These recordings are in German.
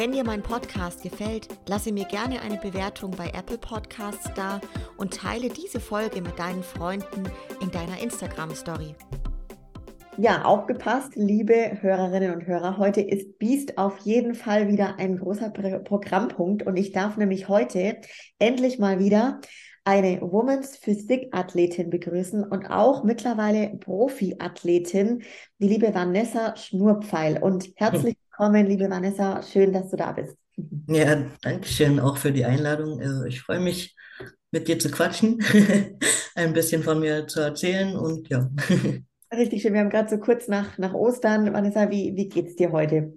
Wenn dir mein Podcast gefällt, lasse mir gerne eine Bewertung bei Apple Podcasts da und teile diese Folge mit deinen Freunden in deiner Instagram-Story. Ja, aufgepasst, liebe Hörerinnen und Hörer. Heute ist Beast auf jeden Fall wieder ein großer Programmpunkt und ich darf nämlich heute endlich mal wieder eine Women's Physik Athletin begrüßen und auch mittlerweile Profi-Athletin, die liebe Vanessa Schnurpfeil. Und herzlich willkommen, liebe Vanessa. Schön, dass du da bist. Ja, danke schön auch für die Einladung. Äh, ich freue mich, mit dir zu quatschen, ein bisschen von mir zu erzählen und ja. Richtig schön. Wir haben gerade so kurz nach, nach Ostern. Vanessa, wie, wie es dir heute?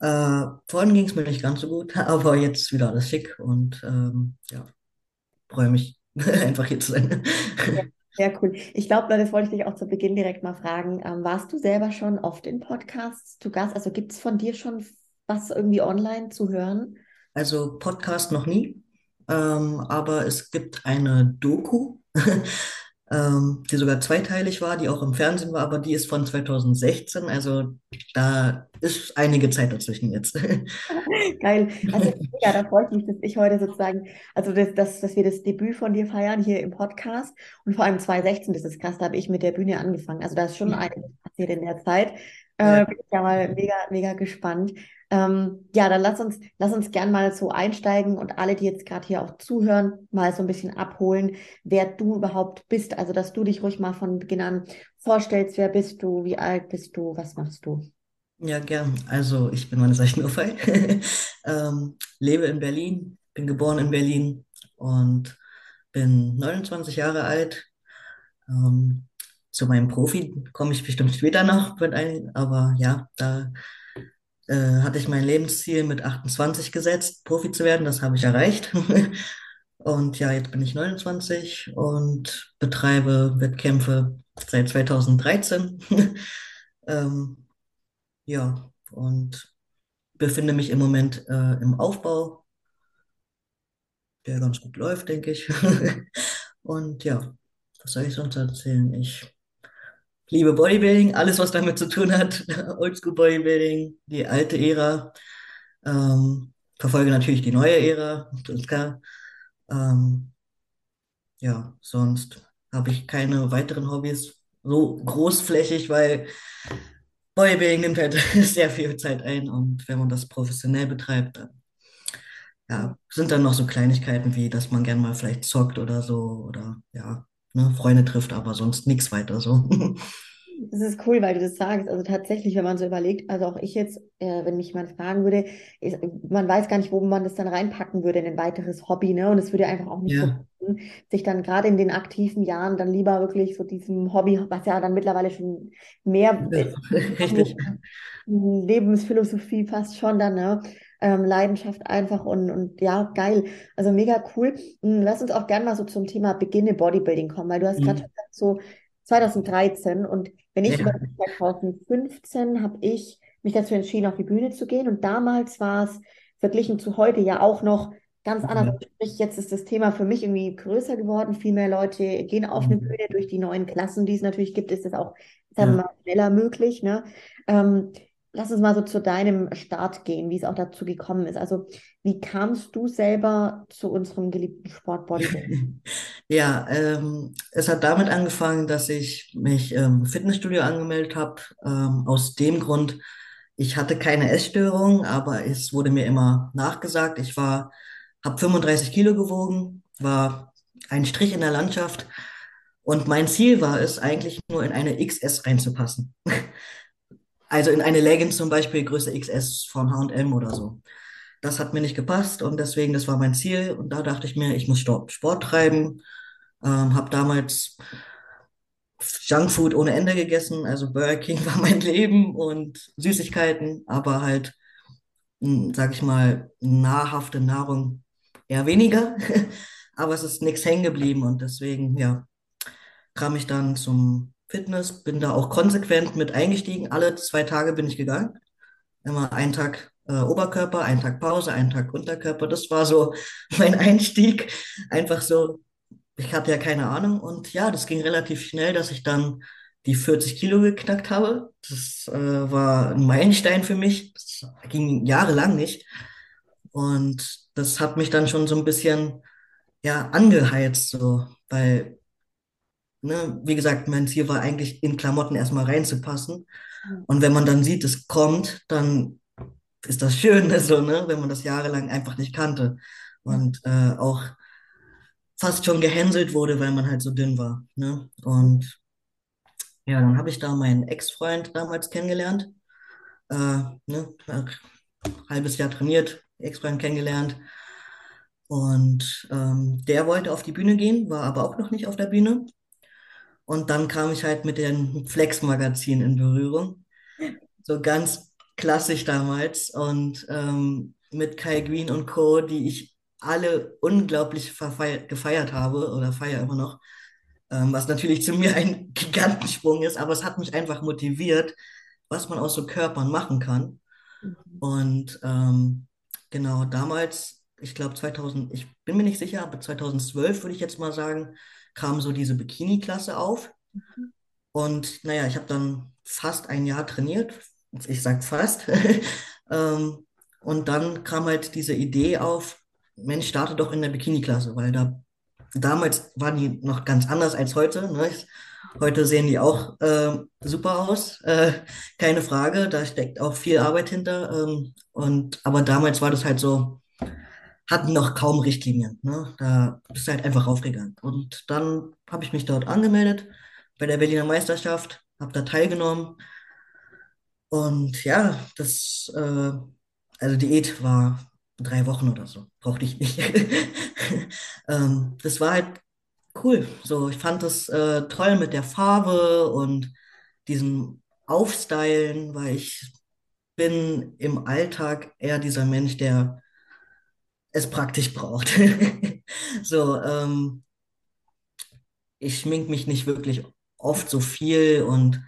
Äh, vorhin ging es mir nicht ganz so gut, aber jetzt wieder alles schick und ähm, ja, freue mich einfach hier zu sein. Ja. Sehr cool. Ich glaube, das wollte ich dich auch zu Beginn direkt mal fragen. Ähm, warst du selber schon oft in Podcasts zu Gast? Also gibt es von dir schon was irgendwie online zu hören? Also Podcast noch nie, ähm, aber es gibt eine Doku ähm, die sogar zweiteilig war, die auch im Fernsehen war, aber die ist von 2016. Also da ist einige Zeit dazwischen jetzt. Geil. Also ja, da freue ich mich, dass ich heute sozusagen, also das, das, dass wir das Debüt von dir feiern hier im Podcast. Und vor allem 2016, das ist krass, da habe ich mit der Bühne angefangen. Also da ist schon einiges passiert in der Zeit. Äh, ja. Bin ich ja mal mega, mega gespannt. Ähm, ja, dann lass uns, lass uns gern mal so einsteigen und alle, die jetzt gerade hier auch zuhören, mal so ein bisschen abholen, wer du überhaupt bist. Also, dass du dich ruhig mal von Beginn an vorstellst, wer bist du, wie alt bist du, was machst du? Ja, gern. Also, ich bin Vanessa Schnurfei, ähm, lebe in Berlin, bin geboren in Berlin und bin 29 Jahre alt. Ähm, zu meinem Profi komme ich bestimmt später noch, aber ja, da äh, hatte ich mein Lebensziel mit 28 gesetzt, Profi zu werden. Das habe ich erreicht. Und ja, jetzt bin ich 29 und betreibe Wettkämpfe seit 2013. ähm, ja, und befinde mich im Moment äh, im Aufbau, der ganz gut läuft, denke ich. und ja, was soll ich sonst erzählen? Ich liebe Bodybuilding, alles, was damit zu tun hat. Oldschool Bodybuilding, die alte Ära. Ähm, verfolge natürlich die neue Ära, ist klar. Ähm, ja, sonst habe ich keine weiteren Hobbys so großflächig, weil Bodybuilding nimmt halt sehr viel Zeit ein und wenn man das professionell betreibt, dann ja, sind dann noch so Kleinigkeiten wie, dass man gern mal vielleicht zockt oder so oder ja, ne, Freunde trifft, aber sonst nichts weiter so. Das ist cool, weil du das sagst. Also tatsächlich, wenn man so überlegt, also auch ich jetzt, äh, wenn mich jemand fragen würde, ist, man weiß gar nicht, wo man das dann reinpacken würde in ein weiteres Hobby, ne? Und es würde einfach auch nicht ja. so sich dann gerade in den aktiven Jahren dann lieber wirklich so diesem Hobby, was ja dann mittlerweile schon mehr ja. Lebensphilosophie fast schon dann, ne? Ähm, Leidenschaft einfach und, und ja, geil. Also mega cool. Hm, lass uns auch gerne mal so zum Thema Beginne Bodybuilding kommen, weil du hast mhm. gerade gesagt, so 2013 und wenn ich ja. über 2015 habe ich mich dazu entschieden, auf die Bühne zu gehen und damals war es verglichen zu heute ja auch noch ganz anders. Ja. Sprich, jetzt ist das Thema für mich irgendwie größer geworden. Viel mehr Leute gehen auf eine mhm. Bühne. Durch die neuen Klassen, die es natürlich gibt, ist es auch sagen wir mal, schneller möglich. Ne? Ähm, lass uns mal so zu deinem Start gehen, wie es auch dazu gekommen ist. Also, wie kamst du selber zu unserem geliebten Sportbodybuilding? Ja, ähm, es hat damit angefangen, dass ich mich im Fitnessstudio angemeldet habe. Ähm, aus dem Grund, ich hatte keine Essstörung, aber es wurde mir immer nachgesagt. Ich war, habe 35 Kilo gewogen, war ein Strich in der Landschaft. Und mein Ziel war es, eigentlich nur in eine XS reinzupassen. Also in eine Leggings zum Beispiel Größe XS von H&M oder so. Das hat mir nicht gepasst und deswegen, das war mein Ziel. Und da dachte ich mir, ich muss Sport treiben. Ähm, habe damals Junkfood ohne Ende gegessen. Also Burger King war mein Leben und Süßigkeiten, aber halt, hm, sag ich mal, nahrhafte Nahrung eher weniger. aber es ist nichts hängen geblieben und deswegen, ja, kam ich dann zum Fitness, bin da auch konsequent mit eingestiegen. Alle zwei Tage bin ich gegangen. Immer einen Tag äh, Oberkörper, einen Tag Pause, einen Tag Unterkörper. Das war so mein Einstieg. Einfach so, ich hatte ja keine Ahnung. Und ja, das ging relativ schnell, dass ich dann die 40 Kilo geknackt habe. Das äh, war ein Meilenstein für mich. Das ging jahrelang nicht. Und das hat mich dann schon so ein bisschen, ja, angeheizt, so, weil, ne, wie gesagt, mein Ziel war eigentlich in Klamotten erstmal reinzupassen. Und wenn man dann sieht, es kommt, dann ist das schön, ne, so, ne, wenn man das jahrelang einfach nicht kannte. Und äh, auch fast schon gehänselt wurde, weil man halt so dünn war. Ne? Und ja, dann habe ich da meinen Ex-Freund damals kennengelernt. Äh, ne, halbes Jahr trainiert, Ex-Freund kennengelernt. Und ähm, der wollte auf die Bühne gehen, war aber auch noch nicht auf der Bühne. Und dann kam ich halt mit dem Flex-Magazin in Berührung. So ganz klassisch damals. Und ähm, mit Kai Green und Co., die ich alle unglaublich gefeiert habe oder feiere immer noch. Ähm, was natürlich zu mir ein Gigantensprung ist, aber es hat mich einfach motiviert, was man aus so Körpern machen kann. Mhm. Und ähm, genau, damals, ich glaube 2000, ich bin mir nicht sicher, aber 2012 würde ich jetzt mal sagen, kam so diese Bikini-Klasse auf. Mhm. Und naja, ich habe dann fast ein Jahr trainiert. Ich sage fast. ähm, und dann kam halt diese Idee auf, Mensch, starte doch in der Bikini-Klasse, weil da damals waren die noch ganz anders als heute. Ne? Heute sehen die auch äh, super aus, äh, keine Frage. Da steckt auch viel Arbeit hinter. Ähm, und aber damals war das halt so, hatten noch kaum Richtlinien. Ne? Da bist du halt einfach raufgegangen. Und dann habe ich mich dort angemeldet bei der Berliner Meisterschaft, habe da teilgenommen. Und ja, das, äh, also Diät war drei Wochen oder so. Brauchte ich nicht. ähm, das war halt cool. So, ich fand das äh, toll mit der Farbe und diesem Aufstylen, weil ich bin im Alltag eher dieser Mensch, der es praktisch braucht. so, ähm, ich schmink mich nicht wirklich oft so viel und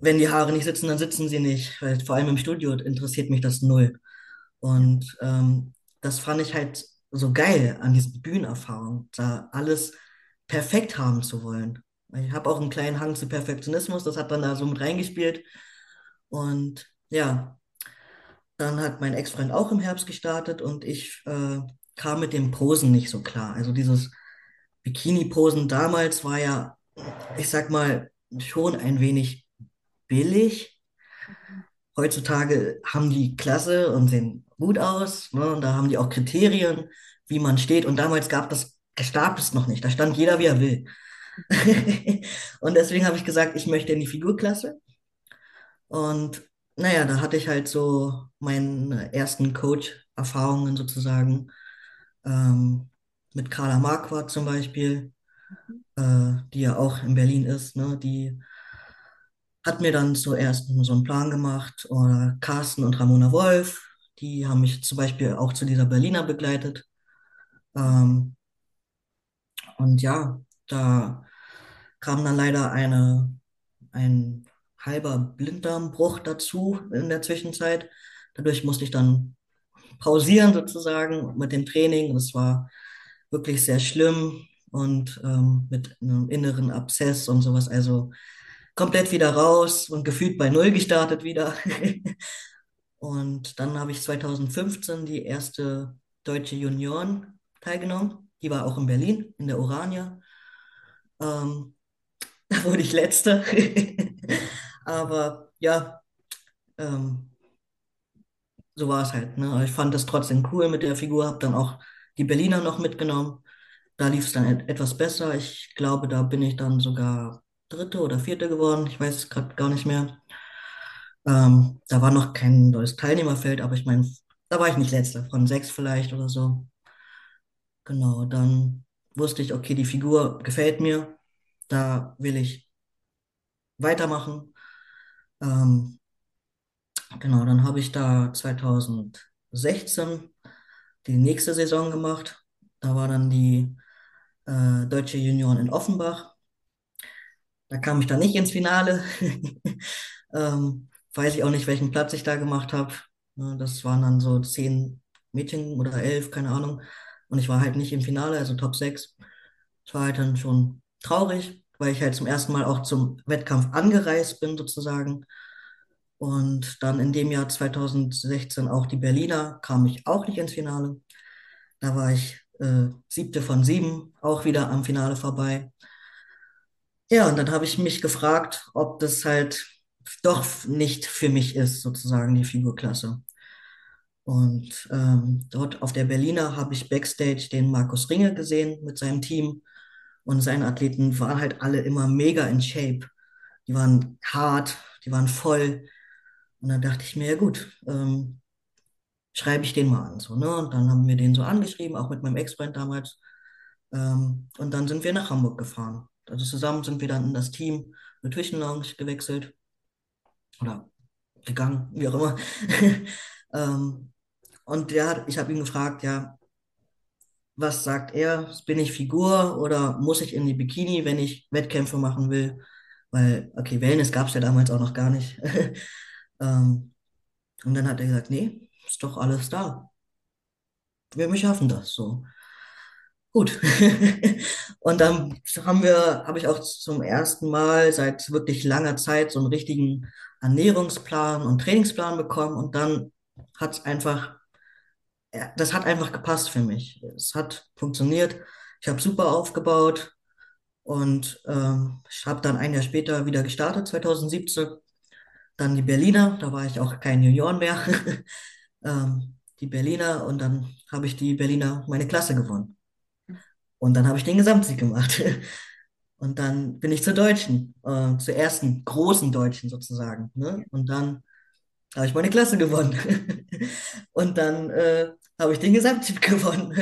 wenn die Haare nicht sitzen, dann sitzen sie nicht. Weil vor allem im Studio interessiert mich das null. Und ähm, das fand ich halt so geil an diesen Bühnenerfahrungen, da alles perfekt haben zu wollen. Ich habe auch einen kleinen Hang zu Perfektionismus, das hat dann da so mit reingespielt. Und ja, dann hat mein Ex-Freund auch im Herbst gestartet und ich äh, kam mit dem Posen nicht so klar. Also dieses Bikini-Posen damals war ja, ich sag mal, schon ein wenig billig. Heutzutage haben die Klasse und sehen gut aus. Ne? Und da haben die auch Kriterien, wie man steht. Und damals gab das, gab es noch nicht. Da stand jeder, wie er will. und deswegen habe ich gesagt, ich möchte in die Figurklasse. Und naja, da hatte ich halt so meine ersten Coach-Erfahrungen sozusagen ähm, mit Carla Marquardt zum Beispiel, äh, die ja auch in Berlin ist. Ne? Die hat mir dann zuerst so einen Plan gemacht. Oder Carsten und Ramona Wolf, die haben mich zum Beispiel auch zu dieser Berliner begleitet. Ähm, und ja, da kam dann leider eine, ein halber Blinddarmbruch dazu in der Zwischenzeit. Dadurch musste ich dann pausieren sozusagen mit dem Training. Das war wirklich sehr schlimm und ähm, mit einem inneren Abszess und sowas. Also komplett wieder raus und gefühlt bei Null gestartet wieder. Und dann habe ich 2015 die erste deutsche Junioren teilgenommen. Die war auch in Berlin, in der Orania. Ähm, da wurde ich Letzte. Aber ja, ähm, so war es halt. Ne? Ich fand das trotzdem cool mit der Figur, habe dann auch die Berliner noch mitgenommen. Da lief es dann et etwas besser. Ich glaube, da bin ich dann sogar Dritte oder Vierte geworden. Ich weiß es gerade gar nicht mehr. Ähm, da war noch kein neues Teilnehmerfeld, aber ich meine, da war ich nicht letzter, von sechs vielleicht oder so. Genau, dann wusste ich, okay, die Figur gefällt mir, da will ich weitermachen. Ähm, genau, dann habe ich da 2016 die nächste Saison gemacht. Da war dann die äh, Deutsche Junioren in Offenbach. Da kam ich dann nicht ins Finale. ähm, weiß ich auch nicht, welchen Platz ich da gemacht habe. Ne, Das waren dann so zehn Mädchen oder elf, keine Ahnung. Und ich war halt nicht im Finale, also Top 6. Das war halt dann schon traurig, weil ich halt zum ersten Mal auch zum Wettkampf angereist bin, sozusagen. Und dann in dem Jahr 2016 auch die Berliner, kam ich auch nicht ins Finale. Da war ich äh, siebte von sieben, auch wieder am Finale vorbei. Ja, und dann habe ich mich gefragt, ob das halt doch nicht für mich ist, sozusagen die Figurklasse. Und ähm, dort auf der Berliner habe ich backstage den Markus Ringe gesehen mit seinem Team. Und seine Athleten waren halt alle immer mega in Shape. Die waren hart, die waren voll. Und dann dachte ich mir, ja gut, ähm, schreibe ich den mal an. So, ne? Und dann haben wir den so angeschrieben, auch mit meinem Ex-Freund damals. Ähm, und dann sind wir nach Hamburg gefahren. Also zusammen sind wir dann in das Team Nutrition Lounge gewechselt oder gegangen, wie auch immer. ähm, und der hat, ich habe ihn gefragt, ja, was sagt er? Bin ich Figur oder muss ich in die Bikini, wenn ich Wettkämpfe machen will? Weil, okay, Wellness gab es ja damals auch noch gar nicht. ähm, und dann hat er gesagt, nee, ist doch alles da. Wir, schaffen das so. Gut. Und dann haben wir, habe ich auch zum ersten Mal seit wirklich langer Zeit so einen richtigen Ernährungsplan und Trainingsplan bekommen. Und dann hat es einfach, das hat einfach gepasst für mich. Es hat funktioniert. Ich habe super aufgebaut und ähm, ich habe dann ein Jahr später wieder gestartet, 2017. Dann die Berliner, da war ich auch kein Junioren mehr. ähm, die Berliner und dann habe ich die Berliner meine Klasse gewonnen. Und dann habe ich den Gesamtsieg gemacht. Und dann bin ich zur Deutschen, äh, zur ersten großen Deutschen sozusagen. Ne? Und dann habe ich meine Klasse gewonnen. Und dann äh, habe ich den Gesamtsieg gewonnen.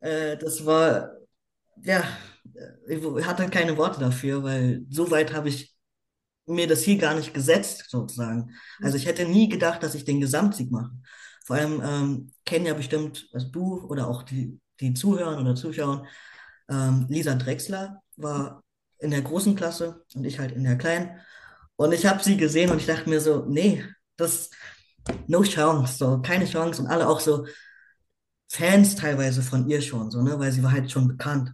äh, das war, ja, ich hatte keine Worte dafür, weil so weit habe ich mir das Ziel gar nicht gesetzt, sozusagen. Also ich hätte nie gedacht, dass ich den Gesamtsieg mache. Vor allem ähm, kennen ja bestimmt, also du oder auch die, die Zuhörer oder Zuschauer, ähm, Lisa Drechsler war in der großen Klasse und ich halt in der kleinen. Und ich habe sie gesehen und ich dachte mir so, nee, das, no chance, so, keine Chance. Und alle auch so Fans teilweise von ihr schon, so, ne, weil sie war halt schon bekannt.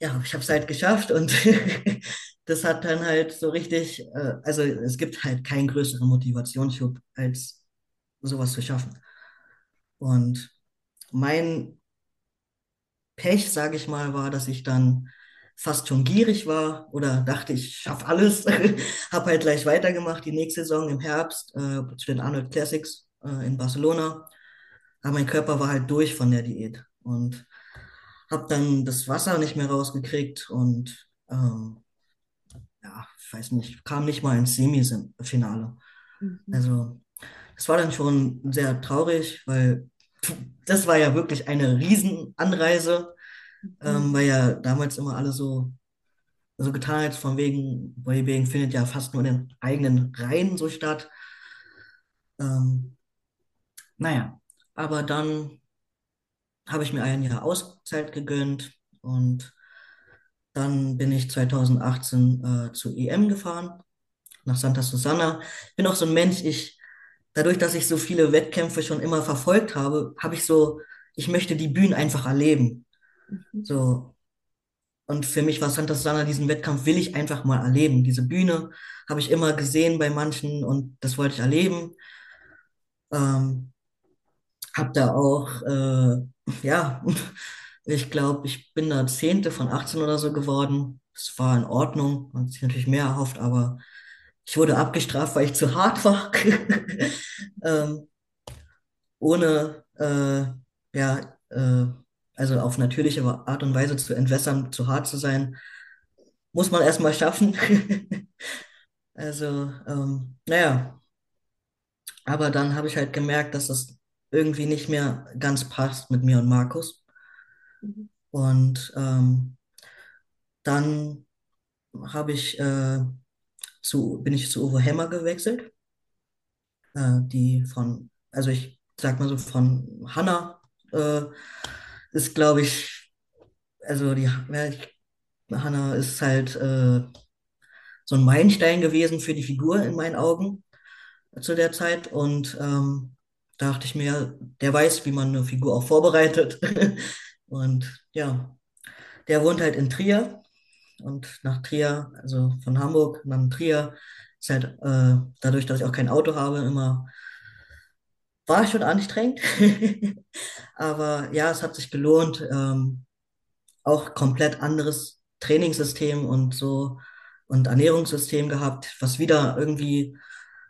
Ja, ich habe es halt geschafft und das hat dann halt so richtig, äh, also es gibt halt keinen größeren Motivationsschub, als sowas zu schaffen. Und mein Pech, sage ich mal, war, dass ich dann fast schon gierig war oder dachte, ich schaffe alles. Habe halt gleich weitergemacht, die nächste Saison im Herbst äh, zu den Arnold Classics äh, in Barcelona. Aber mein Körper war halt durch von der Diät und habe dann das Wasser nicht mehr rausgekriegt und ähm, ja, ich weiß nicht, kam nicht mal ins Semifinale. Mhm. Also es war dann schon sehr traurig, weil das war ja wirklich eine Riesenanreise. Ähm, weil ja damals immer alle so, so getan hat, von wegen, Bodybuilding findet ja fast nur in den eigenen Reihen so statt. Ähm, naja, aber dann habe ich mir ein Jahr Auszeit gegönnt und dann bin ich 2018 äh, zur EM gefahren, nach Santa Susana. Ich bin auch so ein Mensch, ich, dadurch, dass ich so viele Wettkämpfe schon immer verfolgt habe, habe ich so, ich möchte die Bühnen einfach erleben. Mhm. So, Und für mich war Santa Susana, diesen Wettkampf will ich einfach mal erleben. Diese Bühne habe ich immer gesehen bei manchen und das wollte ich erleben. Ähm, habe da auch, äh, ja, ich glaube, ich bin da Zehnte von 18 oder so geworden. Das war in Ordnung, man hat sich natürlich mehr erhofft, aber ich wurde abgestraft, weil ich zu hart war. ähm, ohne, äh, ja, äh, also auf natürliche Art und Weise zu entwässern, zu hart zu sein, muss man erstmal schaffen. Also, ähm, naja, aber dann habe ich halt gemerkt, dass das irgendwie nicht mehr ganz passt mit mir und Markus. Mhm. Und ähm, dann habe ich äh, zu, bin ich zu Uwe Hemmer gewechselt, äh, die von, also ich sag mal so von Hanna äh, ist, glaube ich, also die, ja, ich Hannah ist halt äh, so ein Meilenstein gewesen für die Figur in meinen Augen zu der Zeit. Und ähm, da dachte ich mir, der weiß, wie man eine Figur auch vorbereitet. Und ja, der wohnt halt in Trier. Und nach Trier, also von Hamburg nach Trier, ist halt äh, dadurch, dass ich auch kein Auto habe, immer war schon anstrengend. Aber ja, es hat sich gelohnt. Ähm, auch komplett anderes Trainingssystem und so und Ernährungssystem gehabt, was wieder irgendwie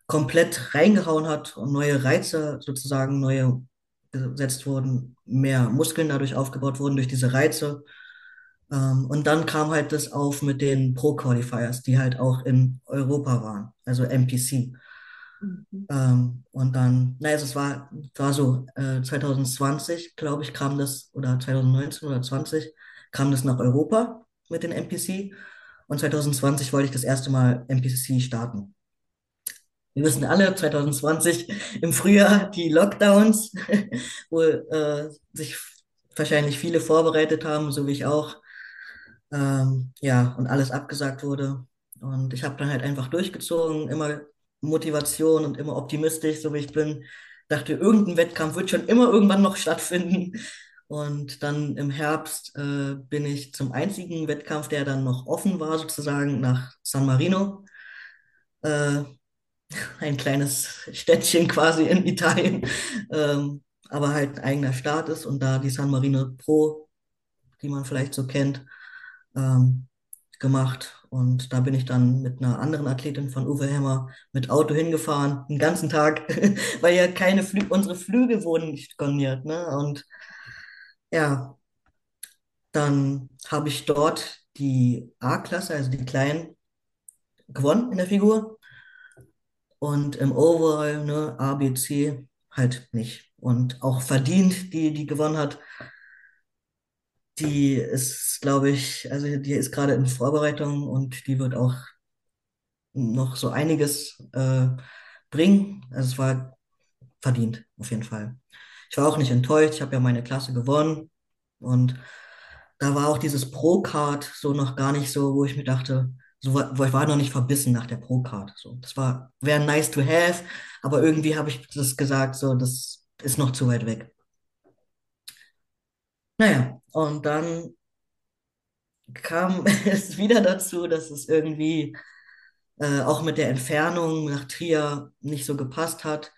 komplett reingehauen hat und neue Reize sozusagen neue gesetzt wurden, mehr Muskeln dadurch aufgebaut wurden durch diese Reize. Ähm, und dann kam halt das auf mit den Pro-Qualifiers, die halt auch in Europa waren, also MPC. Mhm. Ähm, und dann, naja, es war, war so, äh, 2020, glaube ich, kam das, oder 2019 oder 20, kam das nach Europa mit den MPC. Und 2020 wollte ich das erste Mal MPC starten. Wir wissen alle, 2020 im Frühjahr die Lockdowns, wo äh, sich wahrscheinlich viele vorbereitet haben, so wie ich auch. Ähm, ja, und alles abgesagt wurde. Und ich habe dann halt einfach durchgezogen, immer Motivation und immer optimistisch, so wie ich bin. Dachte, irgendein Wettkampf wird schon immer irgendwann noch stattfinden. Und dann im Herbst äh, bin ich zum einzigen Wettkampf, der dann noch offen war, sozusagen nach San Marino. Äh, ein kleines Städtchen quasi in Italien, ähm, aber halt ein eigener Staat ist und da die San Marino Pro, die man vielleicht so kennt, ähm, gemacht. Und da bin ich dann mit einer anderen Athletin von Uwe Hemmer mit Auto hingefahren, den ganzen Tag, weil ja keine Flü unsere Flüge wurden nicht storniert. Ne? Und ja, dann habe ich dort die A-Klasse, also die Kleinen, gewonnen in der Figur. Und im Overall, ne, A, B, C, halt nicht. Und auch verdient, die, die gewonnen hat. Die ist, glaube ich, also die ist gerade in Vorbereitung und die wird auch noch so einiges äh, bringen. Also es war verdient, auf jeden Fall. Ich war auch nicht enttäuscht, ich habe ja meine Klasse gewonnen und da war auch dieses Pro-Card so noch gar nicht so, wo ich mir dachte, so, wo ich war noch nicht verbissen nach der Pro-Card. So, das war, wäre nice to have, aber irgendwie habe ich das gesagt, so, das ist noch zu weit weg. Naja, und dann kam es wieder dazu, dass es irgendwie äh, auch mit der Entfernung nach Trier nicht so gepasst hat.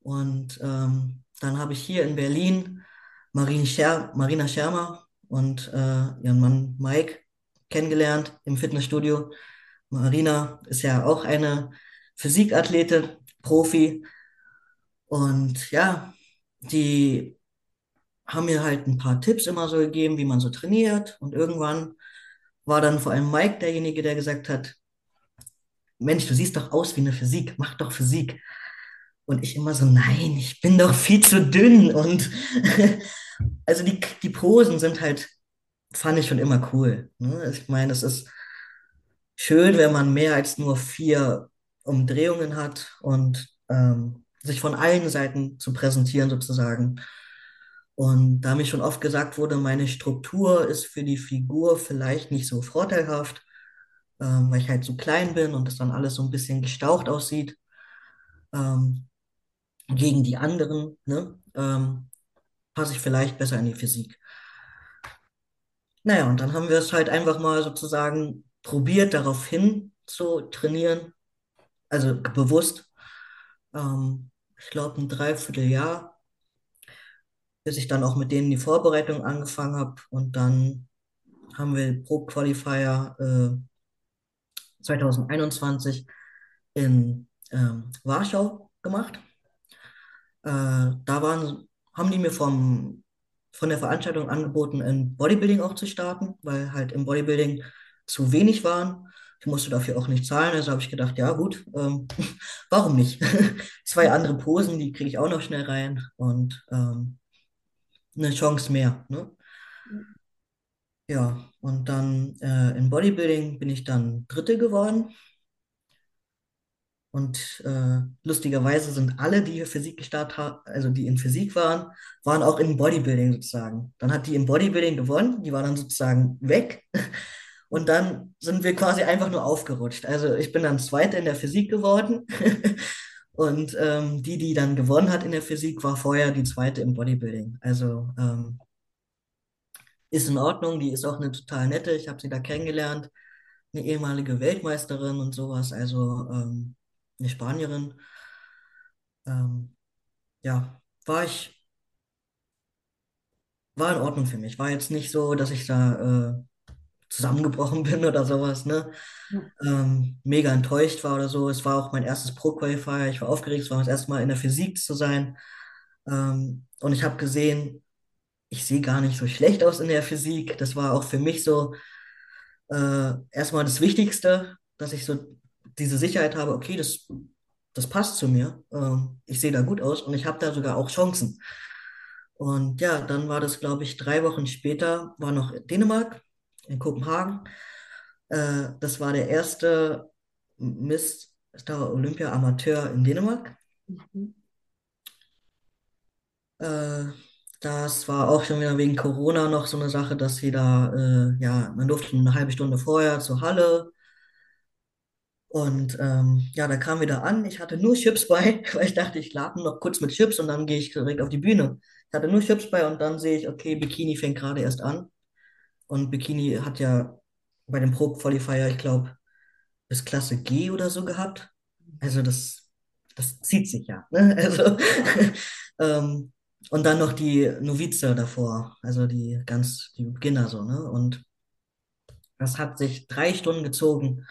Und ähm, dann habe ich hier in Berlin Marine Scher Marina Schermer und äh, ihren Mann Mike kennengelernt im Fitnessstudio. Marina ist ja auch eine Physikathletin, Profi. Und ja, die haben mir halt ein paar Tipps immer so gegeben, wie man so trainiert. Und irgendwann war dann vor allem Mike derjenige, der gesagt hat, Mensch, du siehst doch aus wie eine Physik, mach doch Physik. Und ich immer so, nein, ich bin doch viel zu dünn. Und also die, die Posen sind halt, fand ich schon immer cool. Ne? Ich meine, es ist schön, wenn man mehr als nur vier Umdrehungen hat und ähm, sich von allen Seiten zu präsentieren sozusagen. Und da mir schon oft gesagt wurde, meine Struktur ist für die Figur vielleicht nicht so vorteilhaft, ähm, weil ich halt so klein bin und es dann alles so ein bisschen gestaucht aussieht ähm, gegen die anderen, ne? ähm, passe ich vielleicht besser in die Physik. Naja, und dann haben wir es halt einfach mal sozusagen probiert, darauf hin zu trainieren, also bewusst. Ähm, ich glaube, ein Dreivierteljahr, bis ich dann auch mit denen die Vorbereitung angefangen habe. Und dann haben wir Pro Qualifier äh, 2021 in ähm, Warschau gemacht. Äh, da waren, haben die mir vom, von der Veranstaltung angeboten, in Bodybuilding auch zu starten, weil halt im Bodybuilding zu wenig waren. Ich musste dafür auch nicht zahlen, also habe ich gedacht, ja gut, ähm, warum nicht? Zwei andere Posen, die kriege ich auch noch schnell rein und ähm, eine Chance mehr. Ne? Ja, und dann äh, im Bodybuilding bin ich dann Dritte geworden. Und äh, lustigerweise sind alle, die hier Physik gestartet haben, also die in Physik waren, waren auch in Bodybuilding sozusagen. Dann hat die im Bodybuilding gewonnen, die war dann sozusagen weg. Und dann sind wir quasi einfach nur aufgerutscht. Also ich bin dann Zweiter in der Physik geworden. Und ähm, die, die dann gewonnen hat in der Physik, war vorher die Zweite im Bodybuilding. Also ähm, ist in Ordnung. Die ist auch eine total nette. Ich habe sie da kennengelernt. Eine ehemalige Weltmeisterin und sowas. Also ähm, eine Spanierin. Ähm, ja, war ich, war in Ordnung für mich. War jetzt nicht so, dass ich da äh, zusammengebrochen bin oder sowas, ne? Ja. Ähm, mega enttäuscht war oder so. Es war auch mein erstes Pro-Qualifier. Ich war aufgeregt, es war das erste Mal in der Physik zu sein. Ähm, und ich habe gesehen, ich sehe gar nicht so schlecht aus in der Physik. Das war auch für mich so äh, erstmal das Wichtigste, dass ich so diese Sicherheit habe, okay, das, das passt zu mir. Ähm, ich sehe da gut aus und ich habe da sogar auch Chancen. Und ja, dann war das, glaube ich, drei Wochen später, war noch Dänemark in Kopenhagen. Äh, das war der erste Mr. Olympia Amateur in Dänemark. Mhm. Äh, das war auch schon wieder wegen Corona noch so eine Sache, dass sie da, äh, ja, man durfte eine halbe Stunde vorher zur Halle. Und ähm, ja, da kam wieder an. Ich hatte nur Chips bei, weil ich dachte, ich lade noch kurz mit Chips und dann gehe ich direkt auf die Bühne. Ich hatte nur Chips bei und dann sehe ich, okay, Bikini fängt gerade erst an. Und Bikini hat ja bei dem Pro Qualifier, ich glaube, bis Klasse G oder so gehabt. Also das, das zieht sich ja. Ne? Also, ähm, und dann noch die Novize davor, also die ganz, die Beginner so, ne? Und das hat sich drei Stunden gezogen.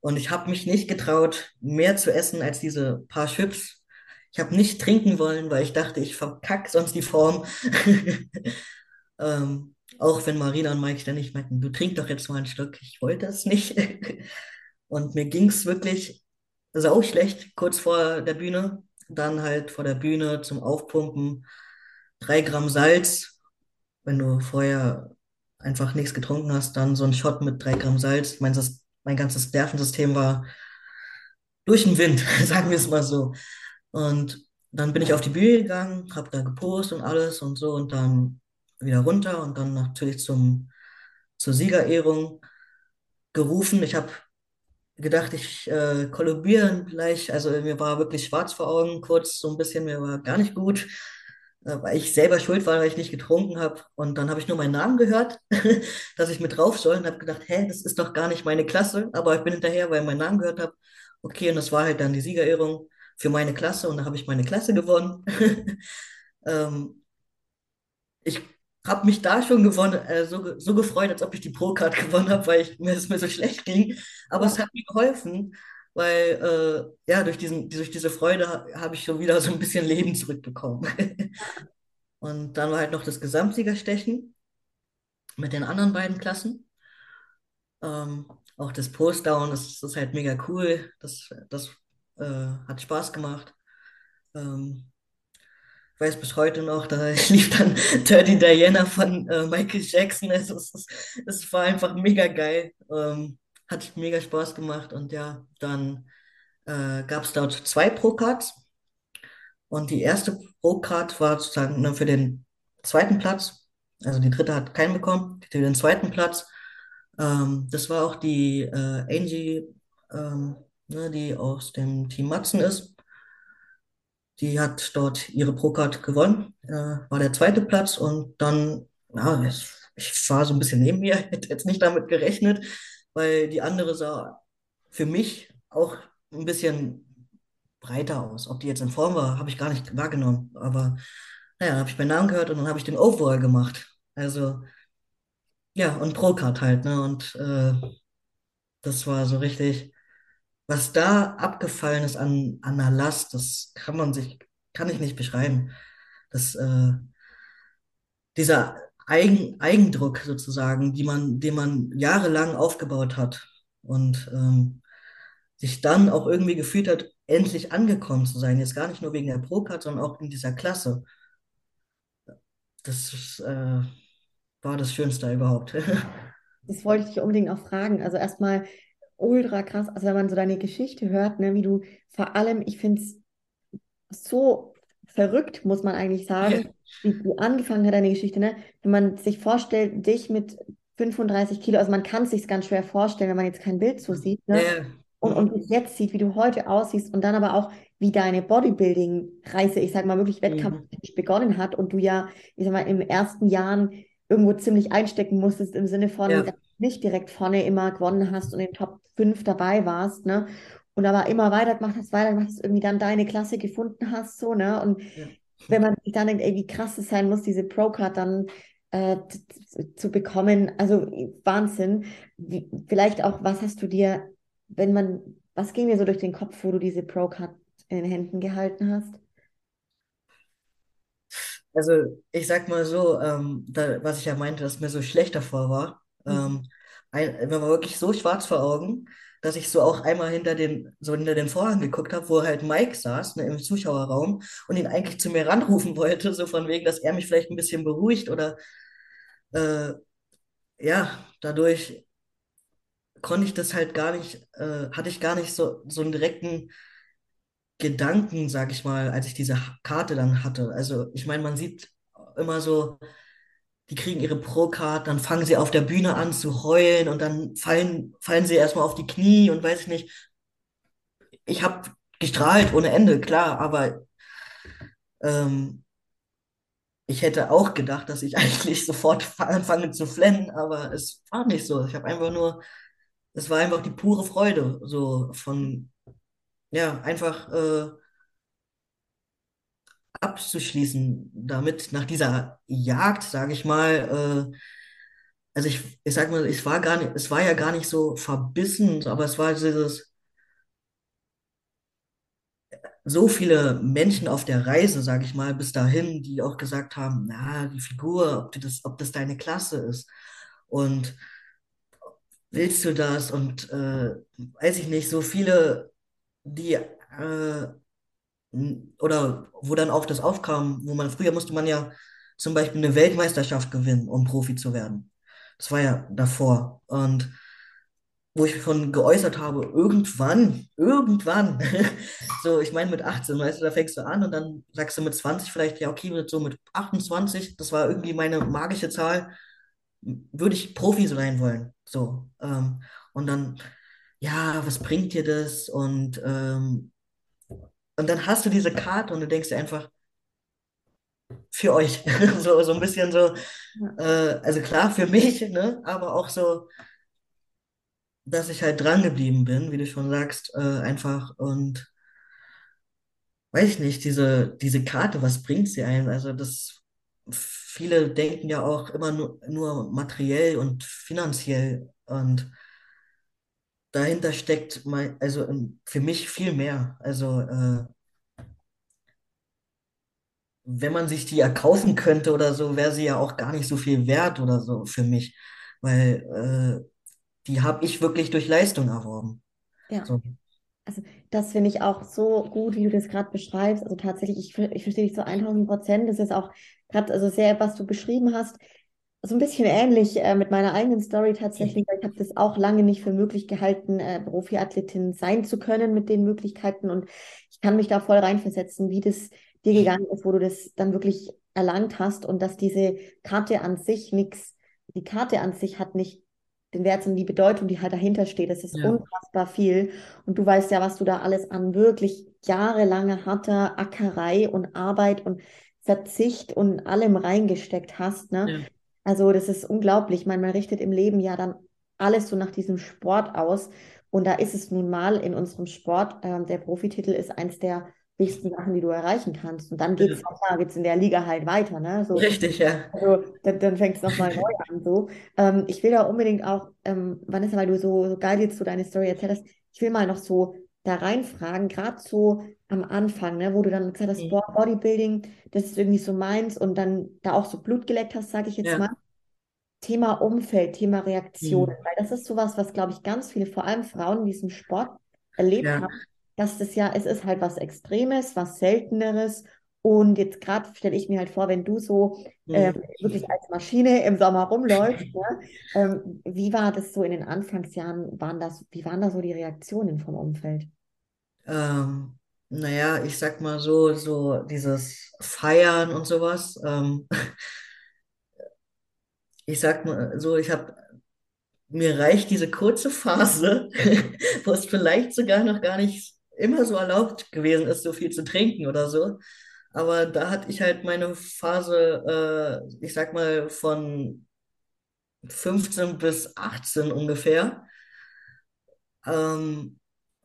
Und ich habe mich nicht getraut, mehr zu essen als diese paar Chips. Ich habe nicht trinken wollen, weil ich dachte, ich verkacke sonst die Form. ähm, auch wenn Marina und Mike ständig meinten, du trink doch jetzt mal ein Stück. Ich wollte es nicht. Und mir ging es wirklich sau schlecht kurz vor der Bühne. Dann halt vor der Bühne zum Aufpumpen drei Gramm Salz. Wenn du vorher einfach nichts getrunken hast, dann so ein Shot mit drei Gramm Salz. Mein, mein ganzes Nervensystem war durch den Wind, sagen wir es mal so. Und dann bin ich auf die Bühne gegangen, habe da gepostet und alles und so und dann wieder runter und dann natürlich zum, zur Siegerehrung gerufen. Ich habe gedacht, ich äh, kollabiere gleich. Also mir war wirklich schwarz vor Augen, kurz so ein bisschen, mir war gar nicht gut, äh, weil ich selber schuld war, weil ich nicht getrunken habe. Und dann habe ich nur meinen Namen gehört, dass ich mit drauf soll und habe gedacht, hä, das ist doch gar nicht meine Klasse. Aber ich bin hinterher, weil ich meinen Namen gehört habe. Okay, und das war halt dann die Siegerehrung für meine Klasse und da habe ich meine Klasse gewonnen. ähm, ich habe mich da schon gewonnen, äh, so, so gefreut, als ob ich die Pro-Card gewonnen habe, weil ich, mir es mir so schlecht ging. Aber es hat mir geholfen, weil äh, ja, durch, diesen, durch diese Freude habe ich schon wieder so ein bisschen Leben zurückbekommen. Und dann war halt noch das Gesamtsiegerstechen mit den anderen beiden Klassen. Ähm, auch das Postdown, das, das ist halt mega cool. Das, das äh, hat Spaß gemacht. Ähm, ich weiß bis heute noch, da lief dann Dirty Diana von äh, Michael Jackson. Es, es, es, war einfach mega geil. Ähm, hat mega Spaß gemacht und ja, dann äh, gab es dort zwei Pro-Cards. Und die erste Pro-Card war sozusagen ne, für den zweiten Platz. Also die dritte hat keinen bekommen, für den zweiten Platz. Ähm, das war auch die äh, Angie, ähm, ne, die aus dem Team Matzen ist. Die hat dort ihre Pro-Card gewonnen, äh, war der zweite Platz und dann, ja, ich war so ein bisschen neben mir, hätte jetzt nicht damit gerechnet, weil die andere sah für mich auch ein bisschen breiter aus. Ob die jetzt in Form war, habe ich gar nicht wahrgenommen. Aber naja, habe ich meinen Namen gehört und dann habe ich den Overall gemacht. Also ja, und Pro-Card halt, ne? Und äh, das war so richtig was da abgefallen ist an, an einer Last, das kann man sich, kann ich nicht beschreiben. Das, äh, dieser Eigen, Eigendruck sozusagen, die man, den man jahrelang aufgebaut hat und ähm, sich dann auch irgendwie gefühlt hat, endlich angekommen zu sein. Jetzt gar nicht nur wegen der Pro-Card, sondern auch in dieser Klasse. Das äh, war das Schönste überhaupt. Das wollte ich dich unbedingt auch fragen. Also erstmal ultra krass. Also wenn man so deine Geschichte hört, ne, wie du vor allem, ich finde es so verrückt, muss man eigentlich sagen, wie du angefangen hast, deine Geschichte, ne? Wenn man sich vorstellt, dich mit 35 Kilo. Also man kann es sich ganz schwer vorstellen, wenn man jetzt kein Bild so sieht. Ne? Ja, Und, und jetzt sieht, wie du heute aussiehst und dann aber auch, wie deine Bodybuilding-Reise, ich sag mal wirklich Wettkampf Mhm. begonnen hat und du ja, ich sag mal, den ersten Jahren irgendwo ziemlich einstecken musstest im Sinne von, ja, nicht direkt vorne immer gewonnen hast und in den Top 5 dabei warst, ne? Und aber immer weitergemacht hast, weitergemacht hast, irgendwie dann deine Klasse gefunden hast, so, ne? Und ja. wenn man sich dann denkt, ey, wie krass es sein muss, diese Pro-Card dann äh, zu, bekommen, also Wahnsinn. Wie, vielleicht auch, was hast du dir, wenn man, was ging dir so durch den Kopf, wo du diese Pro-Card in den Händen gehalten hast? Also ich sag mal so, ähm, da, was ich ja meinte, dass mir so schlecht davor war. Ähm, ein, mir war wirklich so schwarz vor Augen, dass ich so auch einmal hinter den, so hinter den Vorhang geguckt habe, wo halt Mike saß, ne, im Zuschauerraum und ihn eigentlich zu mir ranrufen wollte, so von wegen, dass er mich vielleicht ein bisschen beruhigt oder äh, ja, dadurch konnte ich das halt gar nicht, äh, hatte ich gar nicht so, so einen direkten Gedanken, sag ich mal, als ich diese Karte dann hatte. Also ich meine, man sieht immer so, die kriegen ihre Pro-Card, dann fangen sie auf der Bühne an zu heulen und dann fallen, fallen sie erstmal auf die Knie und weiß ich nicht. Ich habe gestrahlt ohne Ende, klar, aber ähm, ich hätte auch gedacht, dass ich eigentlich sofort fa- anfange zu flennen, aber es war nicht so. Ich habe einfach nur, es war einfach die pure Freude, so von, ja, einfach äh, abzuschließen damit, nach dieser Jagd, sage ich mal, äh, also ich, ich sag mal, es war gar nicht, es war ja gar nicht so verbissen, aber es war dieses, so viele Menschen auf der Reise, sage ich mal, bis dahin, die auch gesagt haben, na, die Figur, ob das, ob das deine Klasse ist. Und willst du das? Und äh, weiß ich nicht, so viele, die äh, oder wo dann auch das aufkam, wo man früher musste man ja zum Beispiel eine Weltmeisterschaft gewinnen, um Profi zu werden. Das war ja davor. Und wo ich schon geäußert habe, irgendwann, irgendwann, so, ich meine mit 18, weißt du, da fängst du an und dann sagst du mit 20 vielleicht, ja, okay, mit so mit 28, das war irgendwie meine magische Zahl, würde ich Profi sein wollen. So, ähm, und dann, ja, was bringt dir das? Und, ähm, und dann hast du diese Karte und du denkst dir einfach, für euch. So, so ein bisschen so, äh, also klar für mich, ne, aber auch so, dass ich halt dran geblieben bin, wie du schon sagst, äh, einfach und weiß ich nicht, diese, diese Karte, was bringt sie einem? Also das, viele denken ja auch immer nur, nur materiell und finanziell und dahinter steckt mein, also ähm, für mich viel mehr. Also äh, wenn man sich die erkaufen könnte oder so, wäre sie ja auch gar nicht so viel wert oder so für mich, weil äh, die habe ich wirklich durch Leistung erworben. Ja. So. Also das finde ich auch so gut, wie du das gerade beschreibst. Also tatsächlich, ich, ich verstehe dich zu 1000 Prozent. Das ist auch gerade also sehr, was du beschrieben hast, so ein bisschen ähnlich äh, mit meiner eigenen Story tatsächlich. weil Ich habe das auch lange nicht für möglich gehalten, äh, Profiathletin sein zu können mit den Möglichkeiten. Und ich kann mich da voll reinversetzen, wie das dir gegangen ist, wo du das dann wirklich erlangt hast und dass diese Karte an sich nichts, die Karte an sich hat nicht den Wert, sondern die Bedeutung, die halt dahinter steht. Das ist Ja, unfassbar viel. Und du weißt ja, was du da alles an wirklich jahrelanger harter Ackerei und Arbeit und Verzicht und allem reingesteckt hast, ne? ja, Also das ist unglaublich. Ich meine, man richtet im Leben ja dann alles so nach diesem Sport aus. Und da ist es nun mal in unserem Sport, ähm, der Profititel ist eins der wichtigsten Sachen, die du erreichen kannst. Und dann geht es, ja. geht's in der Liga halt weiter, ne? So, Richtig, ja. also dann, dann fängt es nochmal neu an. So. Ähm, ich will da unbedingt auch, ähm, Vanessa, weil du so, so geil jetzt so deine Story erzählt hast, ich will mal noch so da reinfragen, gerade so am Anfang, ne, wo du dann gesagt hast, Mhm. Bodybuilding, das ist irgendwie so meins und dann da auch so Blut geleckt hast, sage ich jetzt mal. Ja. Thema Umfeld, Thema Reaktionen, Mhm. weil das ist sowas, was, glaube ich, ganz viele, vor allem Frauen in diesem Sport erlebt Ja, haben, dass das ja, es ist halt was Extremes, was Selteneres und jetzt gerade stelle ich mir halt vor, wenn du so Mhm. wirklich als Maschine im Sommer rumläufst, ne? Ähm, wie war das so in den Anfangsjahren, waren das, wie waren da so die Reaktionen vom Umfeld? Ähm, naja, ich sag mal so, so dieses Feiern und sowas. Ähm, ich sag mal so, ich habe mir reicht diese kurze Phase, wo es vielleicht sogar noch gar nicht immer so erlaubt gewesen ist, so viel zu trinken oder so. Aber da hatte ich halt meine Phase, äh, ich sag mal, von 15 bis 18 ungefähr. Ähm,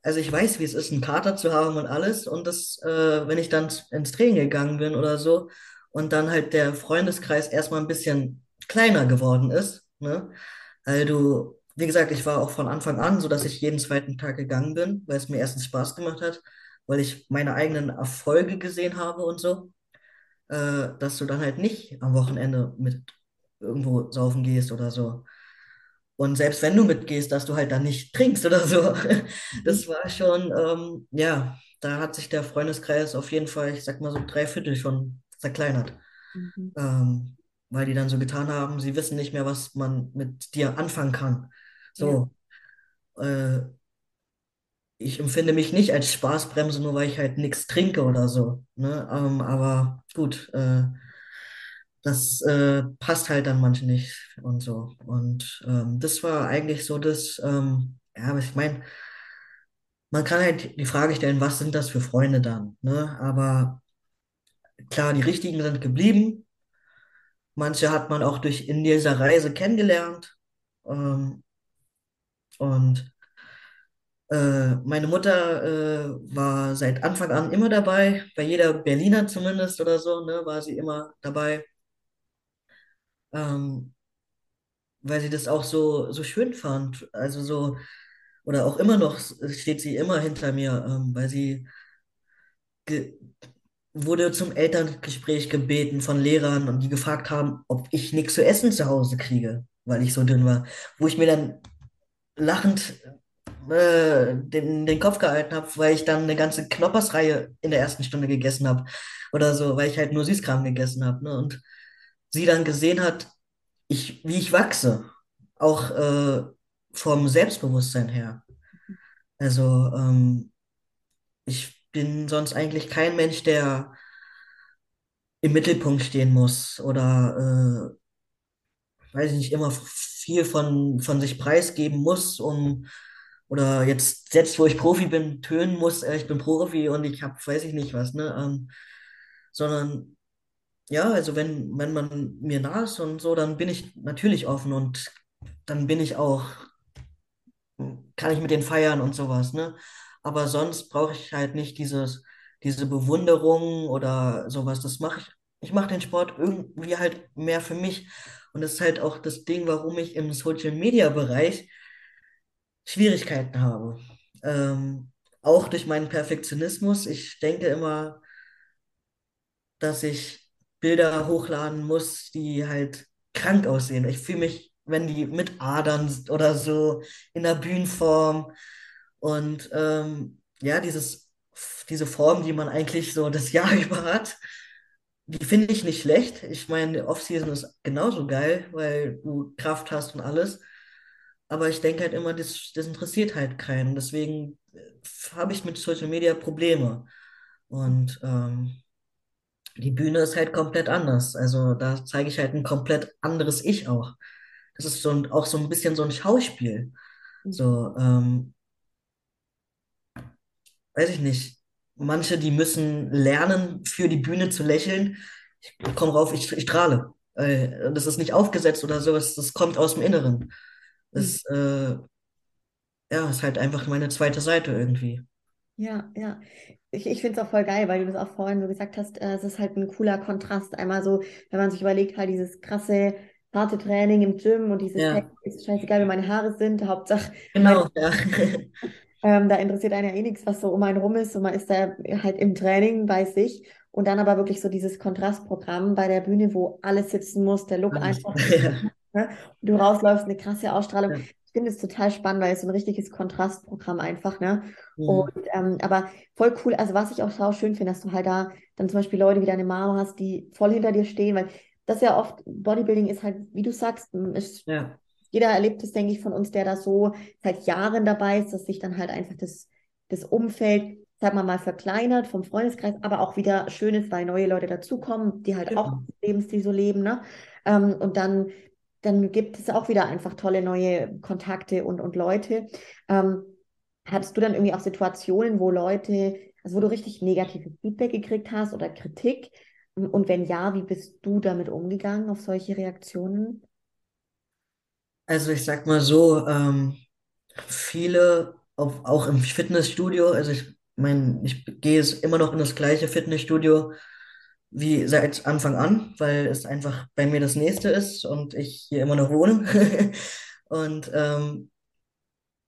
also ich weiß, wie es ist, einen Kater zu haben und alles. Und das, äh, wenn ich dann ins Training gegangen bin oder so und dann halt der Freundeskreis erstmal ein bisschen kleiner geworden ist, ne? Weil du, wie gesagt, ich war auch von Anfang an so, dass ich jeden zweiten Tag gegangen bin, weil es mir erstens Spaß gemacht hat, weil ich meine eigenen Erfolge gesehen habe und so, äh, dass du dann halt nicht am Wochenende mit irgendwo saufen gehst oder so. Und selbst wenn du mitgehst, dass du halt dann nicht trinkst oder so. Mhm. Das war schon, ähm, ja, da hat sich der Freundeskreis auf jeden Fall, ich sag mal so drei Viertel schon zerkleinert. Mhm. Ähm, weil die dann so getan haben, sie wissen nicht mehr, was man mit dir anfangen kann. Ja. So, äh, ich empfinde mich nicht als Spaßbremse, nur weil ich halt nichts trinke oder so. Ne? Ähm, aber gut, äh, das äh, passt halt dann manchen nicht und so. Und ähm, das war eigentlich so das, ähm, ja, ich meine, man kann halt die Frage stellen, was sind das für Freunde dann? Ne? Aber klar, die richtigen sind geblieben. Manche hat man auch durch in dieser Reise kennengelernt. Ähm, und äh, meine Mutter äh, war seit Anfang an immer dabei, bei jeder Berliner zumindest oder so, ne, war sie immer dabei. Ähm, weil sie das auch so, so schön fand. Also so, oder auch immer noch steht sie immer hinter mir, ähm, weil sie wurde zum Elterngespräch gebeten von Lehrern und die gefragt haben, ob ich nichts zu essen zu Hause kriege, weil ich so dünn war. Wo ich mir dann lachend äh, den, den Kopf gehalten habe, weil ich dann eine ganze Knoppersreihe in der ersten Stunde gegessen habe oder so, weil ich halt nur Süßkram gegessen habe. Ne? Und sie dann gesehen hat, ich, wie ich wachse, auch äh, vom Selbstbewusstsein her. Also ähm, ich bin sonst eigentlich kein Mensch, der im Mittelpunkt stehen muss oder äh, weiß ich nicht, immer viel von, von sich preisgeben muss, um oder jetzt, jetzt wo ich Profi bin, tönen muss, äh, ich bin Profi und ich habe, weiß ich nicht was, ne? Ähm, sondern ja, also wenn, wenn man mir nah ist und so, dann bin ich natürlich offen und dann bin ich auch kann ich mit denen feiern und sowas, ne? Aber sonst brauche ich halt nicht dieses, diese Bewunderung oder sowas. Das mache ich. Ich mache den Sport irgendwie halt mehr für mich. Und das ist halt auch das Ding, warum ich im Social Media Bereich Schwierigkeiten habe. Ähm, auch durch meinen Perfektionismus. Ich denke immer, dass ich Bilder hochladen muss, die halt krank aussehen. Ich fühle mich, wenn die mit Adern oder so in der Bühnenform und ähm, ja, dieses, diese Form, die man eigentlich so das Jahr über hat, die finde ich nicht schlecht. Ich meine, Off-Season ist genauso geil, weil du Kraft hast und alles. Aber ich denke halt immer, das, das interessiert halt keinen. Deswegen äh, habe ich mit Social Media Probleme. Und ähm, die Bühne ist halt komplett anders. Also da zeige ich halt ein komplett anderes Ich auch. Das ist so ein, auch so ein bisschen so ein Schauspiel. So, ähm, weiß ich nicht. Manche, die müssen lernen, für die Bühne zu lächeln. Ich komme rauf, ich, ich strahle. Äh, das ist nicht aufgesetzt oder sowas, das kommt aus dem Inneren. Mhm. Das, äh, ja, ist halt einfach meine zweite Seite irgendwie. Ja, ja. Ich, ich finde es auch voll geil, weil du das auch vorhin so gesagt hast, äh, es ist halt ein cooler Kontrast. Einmal so, wenn man sich überlegt, halt dieses krasse, harte Training im Gym und dieses, hey, Ja, ist scheißegal, wie meine Haare sind, Hauptsache, genau, ja. ähm, da interessiert einen ja eh nichts, was so um einen rum ist und man ist da halt im Training bei sich. Und dann aber wirklich so dieses Kontrastprogramm bei der Bühne, wo alles sitzen muss, der Look einfach, Ja, ne? Und du rausläufst, eine krasse Ausstrahlung. Ja. Ich finde es total spannend, weil es so ein richtiges Kontrastprogramm einfach, ne? Und Mhm. ähm, aber voll cool, also was ich auch sau schön finde, dass du halt da dann zum Beispiel Leute wie deine Mama hast, die voll hinter dir stehen, weil das ja oft, Bodybuilding ist halt, wie du sagst, ist, Ja, jeder erlebt es, denke ich, von uns, der da so seit Jahren dabei ist, dass sich dann halt einfach das, das Umfeld, sagen wir mal, verkleinert vom Freundeskreis, aber auch wieder schön ist, weil neue Leute dazukommen, die halt auch genau. Lebensstil so leben, ne? Ähm, und dann dann gibt es auch wieder einfach tolle neue Kontakte und, und Leute. Ähm, hattest du dann irgendwie auch Situationen, wo Leute, also wo du richtig negatives Feedback gekriegt hast oder Kritik? Und wenn ja, wie bist du damit umgegangen auf solche Reaktionen? Also ich sag mal so, ähm, viele, auf, auch im Fitnessstudio, also ich meine, ich gehe immer noch in das gleiche Fitnessstudio wie seit Anfang an, weil es einfach bei mir das nächste ist und ich hier immer noch wohne. Und ähm,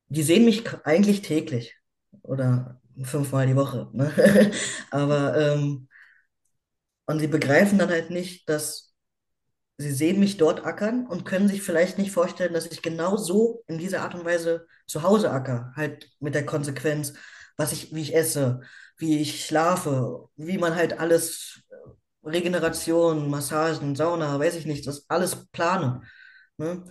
die sehen mich eigentlich täglich oder fünfmal die Woche. Ne? Aber ähm, und sie begreifen dann halt nicht, dass sie sehen mich dort ackern und können sich vielleicht nicht vorstellen, dass ich genau so in dieser Art und Weise zu Hause acker. Halt mit der Konsequenz, was ich, wie ich esse, wie ich schlafe, wie man halt alles, Regeneration, Massagen, Sauna, weiß ich nicht, das alles plane. Ne?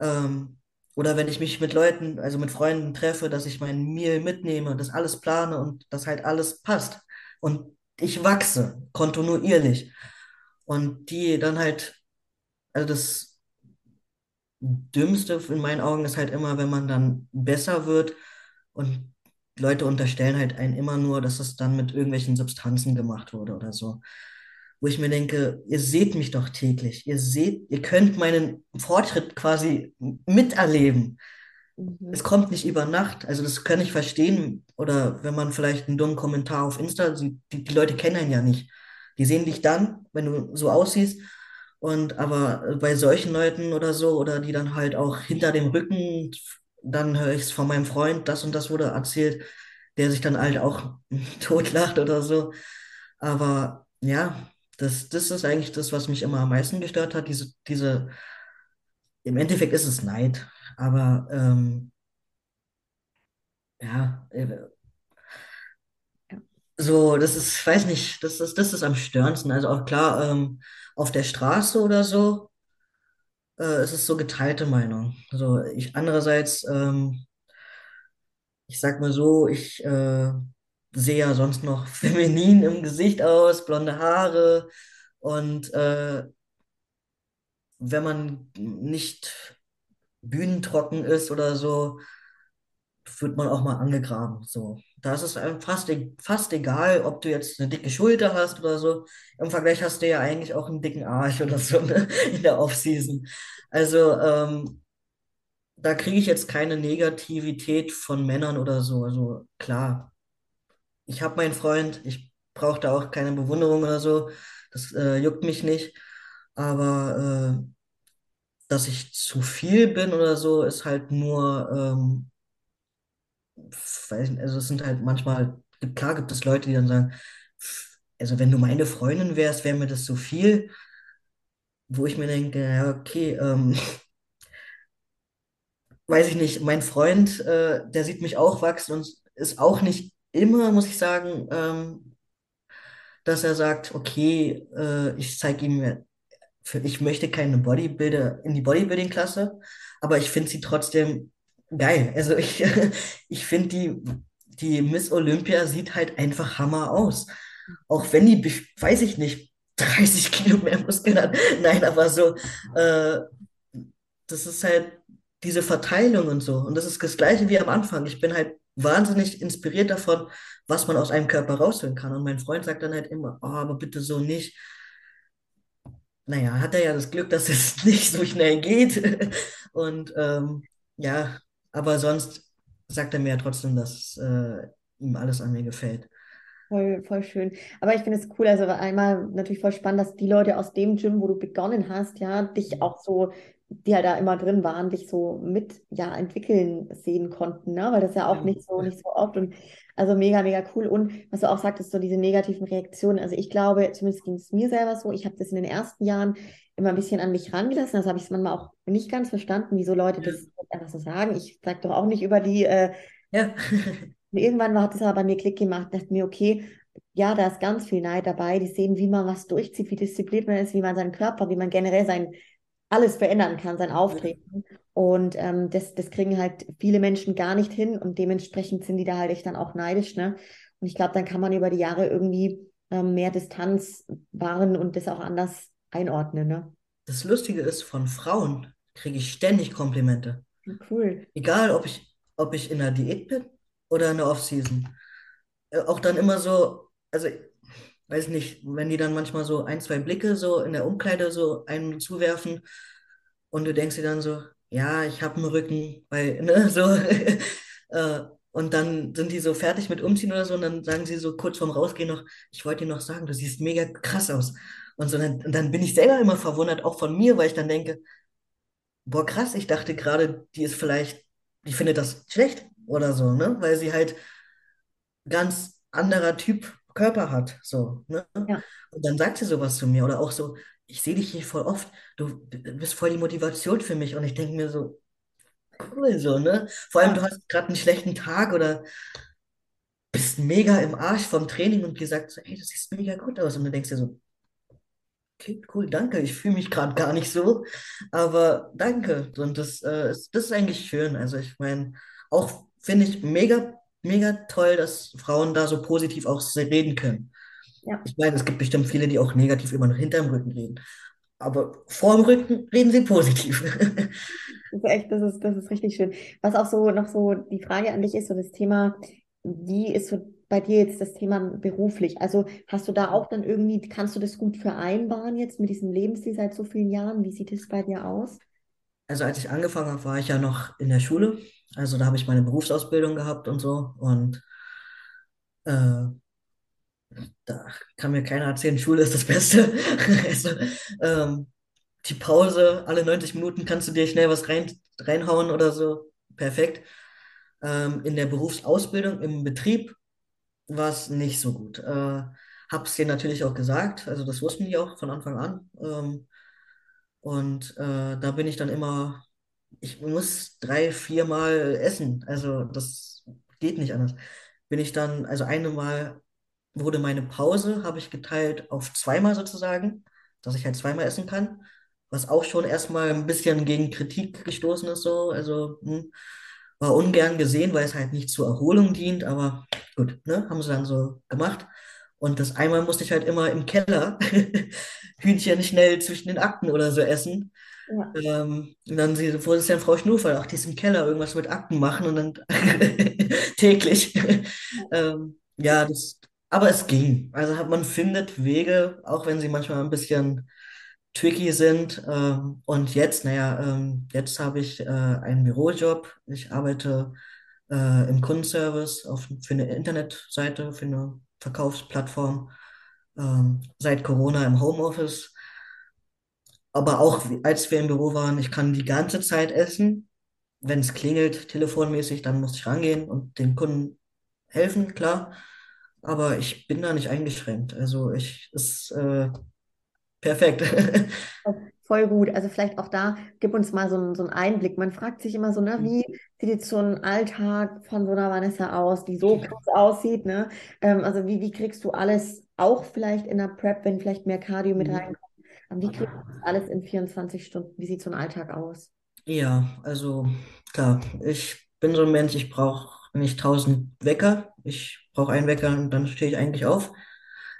Ähm, oder wenn ich mich mit Leuten, also mit Freunden treffe, dass ich mein Meal mitnehme, das alles plane und das halt alles passt. Und ich wachse kontinuierlich. Und die dann halt, also das Dümmste in meinen Augen ist halt immer, wenn man dann besser wird und Leute unterstellen halt einen immer nur, dass es dann mit irgendwelchen Substanzen gemacht wurde oder so. Wo ich mir denke, ihr seht mich doch täglich. Ihr seht, ihr könnt meinen Fortschritt quasi miterleben. Es Mhm. kommt nicht über Nacht. Also das kann ich verstehen. Oder wenn man vielleicht einen dummen Kommentar auf Insta sieht, die, die Leute kennen einen ja nicht. Die sehen dich dann, wenn du so aussiehst. Und aber bei solchen Leuten oder so, oder die dann halt auch hinter dem Rücken, dann höre ich es von meinem Freund, das und das wurde erzählt, der sich dann halt auch totlacht oder so. Aber ja, das, das ist eigentlich das, was mich immer am meisten gestört hat. Diese, diese, im Endeffekt ist es Neid. Aber ähm, ja, äh, so, das ist, weiß nicht, das ist, das ist am störendsten. Also auch klar, ähm, auf der Straße oder so, äh, es ist so geteilte Meinung. Also ich andererseits, ähm, ich sag mal so, ich äh, sehe ja sonst noch feminin im Gesicht aus, blonde Haare und äh, wenn man nicht bühnentrocken ist oder so, wird man auch mal angegraben. So. Da ist es einem fast, e- fast egal, ob du jetzt eine dicke Schulter hast oder so. Im Vergleich hast du ja eigentlich auch einen dicken Arsch oder so, ne? In der Offseason. Also, ähm, da kriege ich jetzt keine Negativität von Männern oder so. Also klar, ich habe meinen Freund, ich brauche da auch keine Bewunderung oder so. Das äh, juckt mich nicht. Aber äh, dass ich zu viel bin oder so, ist halt nur ähm, weiß nicht, also es sind halt manchmal, klar gibt es Leute, die dann sagen, also wenn du meine Freundin wärst, wäre mir das so viel, wo ich mir denke, ja, okay, ähm, weiß ich nicht, mein Freund, äh, der sieht mich auch wachsen und ist auch nicht immer, muss ich sagen, ähm, dass er sagt, okay, äh, ich zeige ihm, für, ich möchte keine Bodybuilder in die Bodybuilding-Klasse, aber ich finde sie trotzdem geil. Also ich, ich finde die, die Miss Olympia sieht halt einfach Hammer aus. Auch wenn die, weiß ich nicht, 30 Kilo mehr Muskeln hat. Nein, aber so, äh, das ist halt diese Verteilung und so. Und das ist das Gleiche wie am Anfang. Ich bin halt wahnsinnig inspiriert davon, was man aus einem Körper rausholen kann. Und mein Freund sagt dann halt immer, oh, aber bitte so nicht. Naja, hat er ja das Glück, dass es nicht so schnell geht. Und ähm, ja, aber sonst sagt er mir ja trotzdem, dass äh, ihm alles an mir gefällt. Voll, voll schön. Aber ich finde es cool, also einmal natürlich voll spannend, dass die Leute aus dem Gym, wo du begonnen hast, ja, dich auch so, die halt da immer drin waren, dich so mit, ja, entwickeln sehen konnten, ne? Weil das ja auch Ja, nicht so, nicht so oft und also mega, mega cool. Und was du auch sagtest, so diese negativen Reaktionen, also ich glaube, zumindest ging es mir selber so, ich habe das in den ersten Jahren immer ein bisschen an mich rangelassen, das habe ich manchmal auch nicht ganz verstanden, wieso Leute ja, das einfach so sagen. Ich sage doch auch nicht über die, äh, ja. irgendwann war, hat es aber bei mir Klick gemacht, dachte mir, okay, ja, da ist ganz viel Neid dabei. Die sehen, wie man was durchzieht, wie diszipliniert man ist, wie man seinen Körper, wie man generell sein alles verändern kann, sein Auftreten. Und ähm, das, das kriegen halt viele Menschen gar nicht hin und dementsprechend sind die da halt echt dann auch neidisch, ne? Und ich glaube, dann kann man über die Jahre irgendwie ähm, mehr Distanz wahren und das auch anders einordnen, ne? das Lustige ist, von Frauen kriege ich ständig Komplimente. Cool. Egal, ob ich, ob ich in der Diät bin oder in der Off-Season. Äh, Auch dann immer so, also weiß nicht, wenn die dann manchmal so ein, zwei Blicke so in der Umkleide so einen zuwerfen und du denkst dir dann so, ja, ich habe einen Rücken, weil, ne, so. äh, und dann sind die so fertig mit Umziehen oder so und dann sagen sie so kurz vorm Rausgehen noch, ich wollte dir noch sagen, du siehst mega krass aus. Und so, dann, und dann bin ich selber immer verwundert, auch von mir, weil ich dann denke, boah, krass, ich dachte gerade, die ist vielleicht, die findet das schlecht oder so, ne? Weil sie halt ganz anderer Typ Körper hat, so, ne? Ja, Und dann sagt sie sowas zu mir oder auch so, ich sehe dich hier voll oft, du bist voll die Motivation für mich. Und ich denke mir so, cool, so, ne? Vor allem, du hast gerade einen schlechten Tag oder bist mega im Arsch vom Training und gesagt so, ey, du siehst mega gut aus. Und du denkst dir so, okay, cool, danke, ich fühle mich gerade gar nicht so, aber danke. Und das, äh, ist, das ist eigentlich schön, also ich meine, auch finde ich mega, mega toll, dass Frauen da so positiv auch reden können. ja. Ich meine, es gibt bestimmt viele, die auch negativ immer noch hinterm Rücken reden. Aber vorm Rücken reden sie positiv. Das ist echt, das ist, das ist richtig schön. Was auch so noch so die Frage an dich ist, so das Thema, wie ist so bei dir jetzt das Thema beruflich? Also hast du da auch dann irgendwie, kannst du das gut vereinbaren jetzt mit diesem Lebensstil seit so vielen Jahren? Wie sieht es bei dir aus? Also als ich angefangen habe, war ich ja noch in der Schule. Also da habe ich meine Berufsausbildung gehabt und so. Und äh, da kann mir keiner erzählen, Schule ist das Beste. Also, ähm, die Pause, alle 90 Minuten kannst du dir schnell was rein, reinhauen oder so. Perfekt. Ähm, in der Berufsausbildung im Betrieb war es nicht so gut. Äh, hab's dir natürlich auch gesagt, also das wussten die auch von Anfang an. Ähm, und äh, da bin ich dann immer, ich muss drei, viermal essen. Also das geht nicht anders. Bin ich dann, also eine Mal wurde meine Pause, habe ich geteilt auf zweimal sozusagen, dass ich halt zweimal essen kann. Was auch schon erstmal ein bisschen gegen Kritik gestoßen ist, so. Also hm, war ungern gesehen, weil es halt nicht zur Erholung dient, aber gut, ne, haben sie dann so gemacht. Und das einmal musste ich halt immer im Keller Hühnchen schnell zwischen den Akten oder so essen. Ja. Ähm, und dann sie, wurde es dann Frau Schnufel, ach, die ist im Keller, irgendwas mit Akten machen und dann täglich. ähm, ja, das, aber es ging. Also hat, man findet Wege, auch wenn sie manchmal ein bisschen tricky sind. Ähm, und jetzt, naja, ähm, jetzt habe ich äh, einen Bürojob. Ich arbeite äh, im Kundenservice auf, für eine Internetseite, für eine Verkaufsplattform. Ähm, seit Corona im Homeoffice. Aber auch als wir im Büro waren, ich kann die ganze Zeit essen. Wenn es klingelt, telefonmäßig, dann muss ich rangehen und den Kunden helfen, klar. Aber ich bin da nicht eingeschränkt. Also ich ist äh, perfekt. Voll gut. Also vielleicht auch da, gib uns mal so einen, so einen Einblick. Man fragt sich immer so, ne, wie sieht jetzt so ein Alltag von so einer Vanessa aus, die so krass aussieht, ne? Ähm, also wie, wie kriegst du alles, auch vielleicht in der Prep, wenn vielleicht mehr Cardio mit reinkommt, aber wie kriegst du das alles in 24 Stunden? Wie sieht so ein Alltag aus? Ja, also klar, ich bin so ein Mensch, ich brauche nicht tausend Wecker. Ich brauche einen Wecker und dann stehe ich eigentlich auf,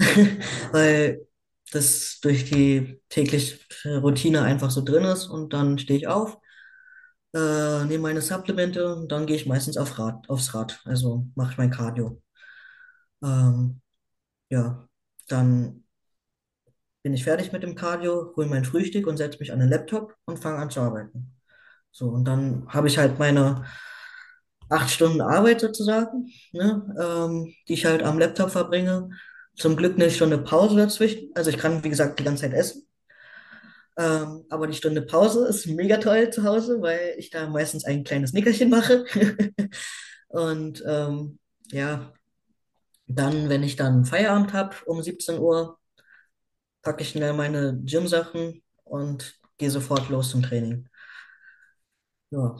weil das durch die tägliche Routine einfach so drin ist und dann stehe ich auf, äh, nehme meine Supplemente und dann gehe ich meistens auf Rad, aufs Rad, also mache ich mein Cardio. Ähm, ja, dann bin ich fertig mit dem Cardio, hole mein Frühstück und setze mich an den Laptop und fange an zu arbeiten. So, und dann habe ich halt meine acht Stunden Arbeit sozusagen, ne, ähm, die ich halt am Laptop verbringe. Zum Glück eine Stunde Pause dazwischen. Also ich kann, wie gesagt, die ganze Zeit essen. Ähm, aber die Stunde Pause ist mega toll zu Hause, weil ich da meistens ein kleines Nickerchen mache. Und ähm, ja, dann, wenn ich dann Feierabend habe um 17 Uhr, packe ich schnell meine Gym-Sachen und gehe sofort los zum Training. Ja,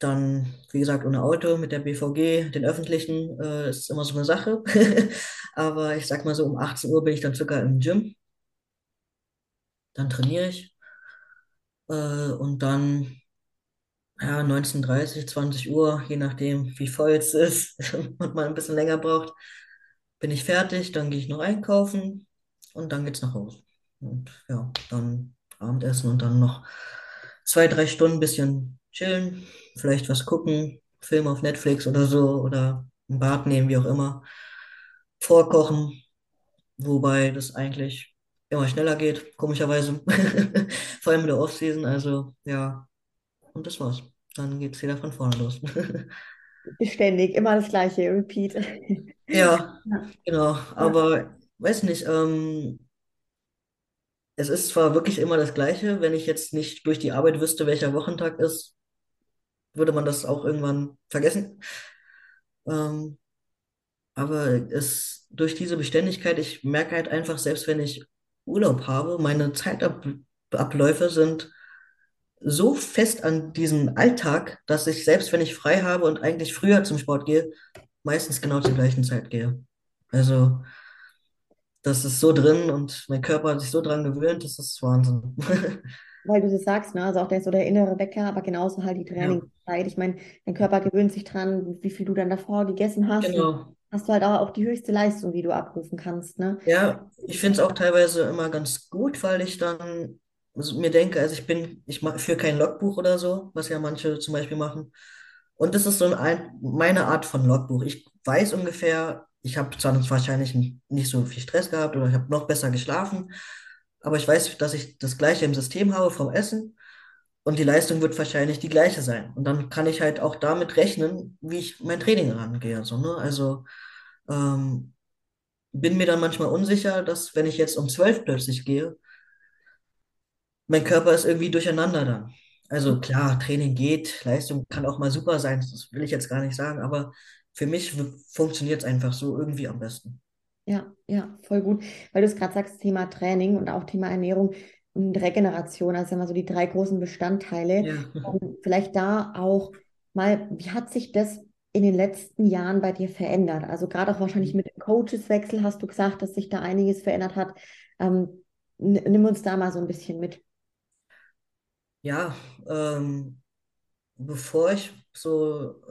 dann, wie gesagt, ohne Auto mit der BVG, den öffentlichen, äh, ist immer so eine Sache. Aber ich sag mal so, um 18 Uhr bin ich dann circa im Gym, dann trainiere ich äh, und dann, ja, 19.30 20 Uhr, je nachdem, wie voll es ist und man ein bisschen länger braucht, bin ich fertig, dann gehe ich noch einkaufen und dann geht's nach Hause. Und ja, dann Abendessen und dann noch zwei, drei Stunden ein bisschen chillen, vielleicht was gucken, Film auf Netflix oder so oder ein Bad nehmen, wie auch immer. Vorkochen, wobei das eigentlich immer schneller geht, komischerweise. Vor allem in der Off-Season, also ja, und das war's. Dann geht's wieder von vorne los. Beständig, immer das gleiche, Repeat. Ja, genau, aber weiß nicht, ähm, es ist zwar wirklich immer das Gleiche, wenn ich jetzt nicht durch die Arbeit wüsste, welcher Wochentag ist, würde man das auch irgendwann vergessen. Ähm, aber es durch diese Beständigkeit, ich merke halt einfach, selbst wenn ich Urlaub habe, meine Zeitabläufe sind so fest an diesen Alltag, dass ich selbst wenn ich frei habe und eigentlich früher zum Sport gehe, meistens genau zur gleichen Zeit gehe. Also das ist so drin und mein Körper hat sich so dran gewöhnt, das ist Wahnsinn. weil du das sagst, ne? Also auch der so der innere Wecker, aber genauso halt die Ja, Trainingszeit. Ich meine, dein Körper gewöhnt sich dran, wie viel du dann davor gegessen hast. Genau. hast du halt auch, auch die höchste Leistung, die du abrufen kannst, ne? Ja, ich finde es auch teilweise immer ganz gut, weil ich dann mir denke, also ich bin, ich führe kein Logbuch oder so, was ja manche zum Beispiel machen. Und das ist so ein, meine Art von Logbuch. Ich weiß ungefähr, ich habe zwar wahrscheinlich nicht so viel Stress gehabt oder ich habe noch besser geschlafen, aber ich weiß, dass ich das Gleiche im System habe vom Essen und die Leistung wird wahrscheinlich die gleiche sein. Und dann kann ich halt auch damit rechnen, wie ich mein Training rangehe. So, ne? Also ähm, bin mir dann manchmal unsicher, dass wenn ich jetzt um zwölf plötzlich gehe, mein Körper ist irgendwie durcheinander dann. Also klar, Training geht, Leistung kann auch mal super sein, das will ich jetzt gar nicht sagen, aber für mich funktioniert es einfach so irgendwie am besten. Ja, ja, voll gut. Weil du es gerade sagst, Thema Training und auch Thema Ernährung und Regeneration, also immer so die drei großen Bestandteile. Ja, Und vielleicht da auch mal, wie hat sich das in den letzten Jahren bei dir verändert? Also gerade auch wahrscheinlich mit dem Coacheswechsel hast du gesagt, dass sich da einiges verändert hat. Ähm, nimm uns da mal so ein bisschen mit. ja ähm, bevor ich so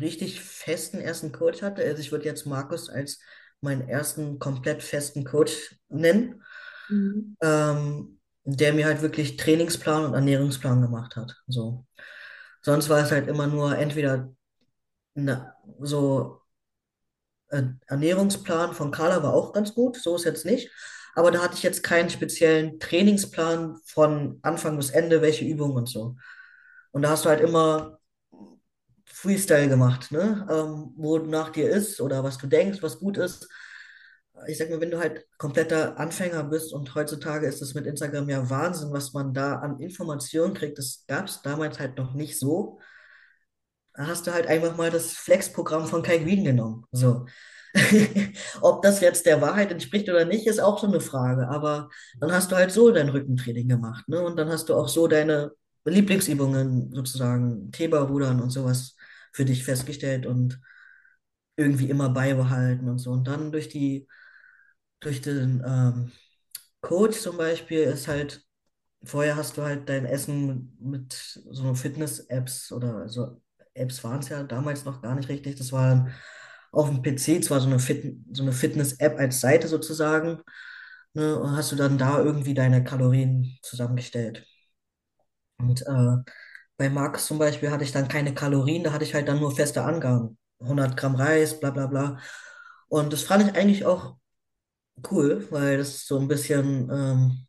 richtig festen ersten Coach hatte, also ich würde jetzt Markus als meinen ersten komplett festen Coach nennen, Mhm. ähm, der mir halt wirklich Trainingsplan und Ernährungsplan gemacht hat. So. Sonst war es halt immer nur entweder na, so äh, Ernährungsplan von Carla war auch ganz gut, so ist jetzt nicht. Aber da hatte ich jetzt keinen speziellen Trainingsplan von Anfang bis Ende, welche Übungen und so. Und da hast du halt immer Freestyle gemacht, ne? Ähm, wo nach dir ist oder was du denkst, was gut ist. Ich sag mal, wenn du halt kompletter Anfänger bist und heutzutage ist es mit Instagram ja Wahnsinn, was man da an Informationen kriegt. Das gab es damals halt noch nicht so. Da hast du halt einfach mal das Flex-Programm von Kai Green genommen. So. Ob das jetzt der Wahrheit entspricht oder nicht, ist auch so eine Frage. Aber dann hast du halt so dein Rückentraining gemacht, ne? Und dann hast du auch so deine Lieblingsübungen, sozusagen Teberrudern und sowas für dich festgestellt und irgendwie immer beibehalten und so. Und dann durch die, durch den ähm, Coach zum Beispiel ist halt, vorher hast du halt dein Essen mit so Fitness-Apps oder so Apps waren es ja damals noch gar nicht richtig. Das war auf dem PC zwar so eine Fit so eine Fitness-App als Seite sozusagen, ne, und hast du dann da irgendwie deine Kalorien zusammengestellt. Und äh, bei Markus zum Beispiel hatte ich dann keine Kalorien, da hatte ich halt dann nur feste Angaben. 100 Gramm Reis, bla bla bla. Und das fand ich eigentlich auch cool, weil das so ein bisschen, ähm,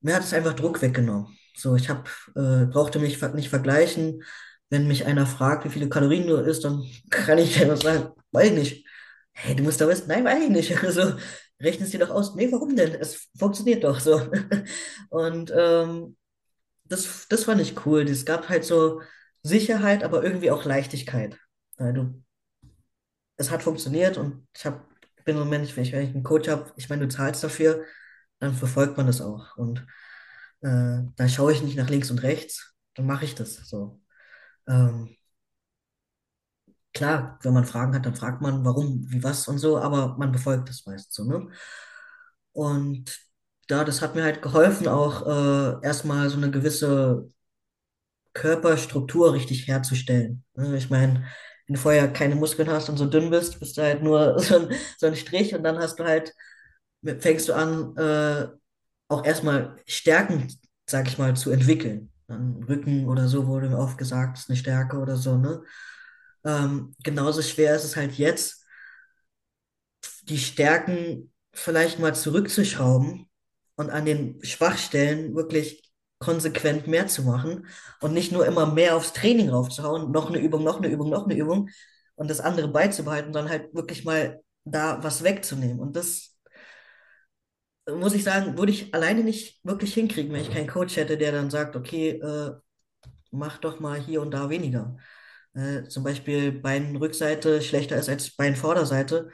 mir hat es einfach Druck weggenommen. So, ich hab, äh, brauchte mich nicht vergleichen. Wenn mich einer fragt, wie viele Kalorien du isst, dann kann ich einfach sagen, weiß ich nicht. Hey, du musst da wissen, nein, weiß ich nicht. Also, rechne es dir doch aus. Nee, warum denn? Es funktioniert doch so. Und ähm, das, das fand ich cool. Es gab halt so Sicherheit, aber irgendwie auch Leichtigkeit. Du, es hat funktioniert und ich hab, bin so ein Mensch, wenn ich, wenn ich einen Coach habe, ich meine, du zahlst dafür, dann verfolgt man das auch. Und äh, da schaue ich nicht nach links und rechts, dann mache ich das so. Ähm, klar, wenn man Fragen hat, dann fragt man, warum, wie, was und so, aber man befolgt das meist so, ne? Und da, das hat mir halt geholfen, auch äh, erstmal so eine gewisse Körperstruktur richtig herzustellen. Ne? Ich meine, wenn du vorher keine Muskeln hast und so dünn bist, bist du halt nur so ein, so ein Strich und dann hast du halt, fängst du an, äh, auch erstmal Stärken, sag ich mal, zu entwickeln. Dann Rücken oder so wurde mir oft gesagt, ist eine Stärke oder so, ne? Ähm, genauso schwer ist es halt jetzt, die Stärken vielleicht mal zurückzuschrauben und an den Schwachstellen wirklich konsequent mehr zu machen und nicht nur immer mehr aufs Training raufzuhauen, noch eine Übung, noch eine Übung, noch eine Übung und das andere beizubehalten, sondern halt wirklich mal da was wegzunehmen. Und das muss ich sagen, würde ich alleine nicht wirklich hinkriegen, wenn ich keinen Coach hätte, der dann sagt, okay, äh, mach doch mal hier und da weniger. Äh, zum Beispiel Beinrückseite schlechter ist als Beinvorderseite,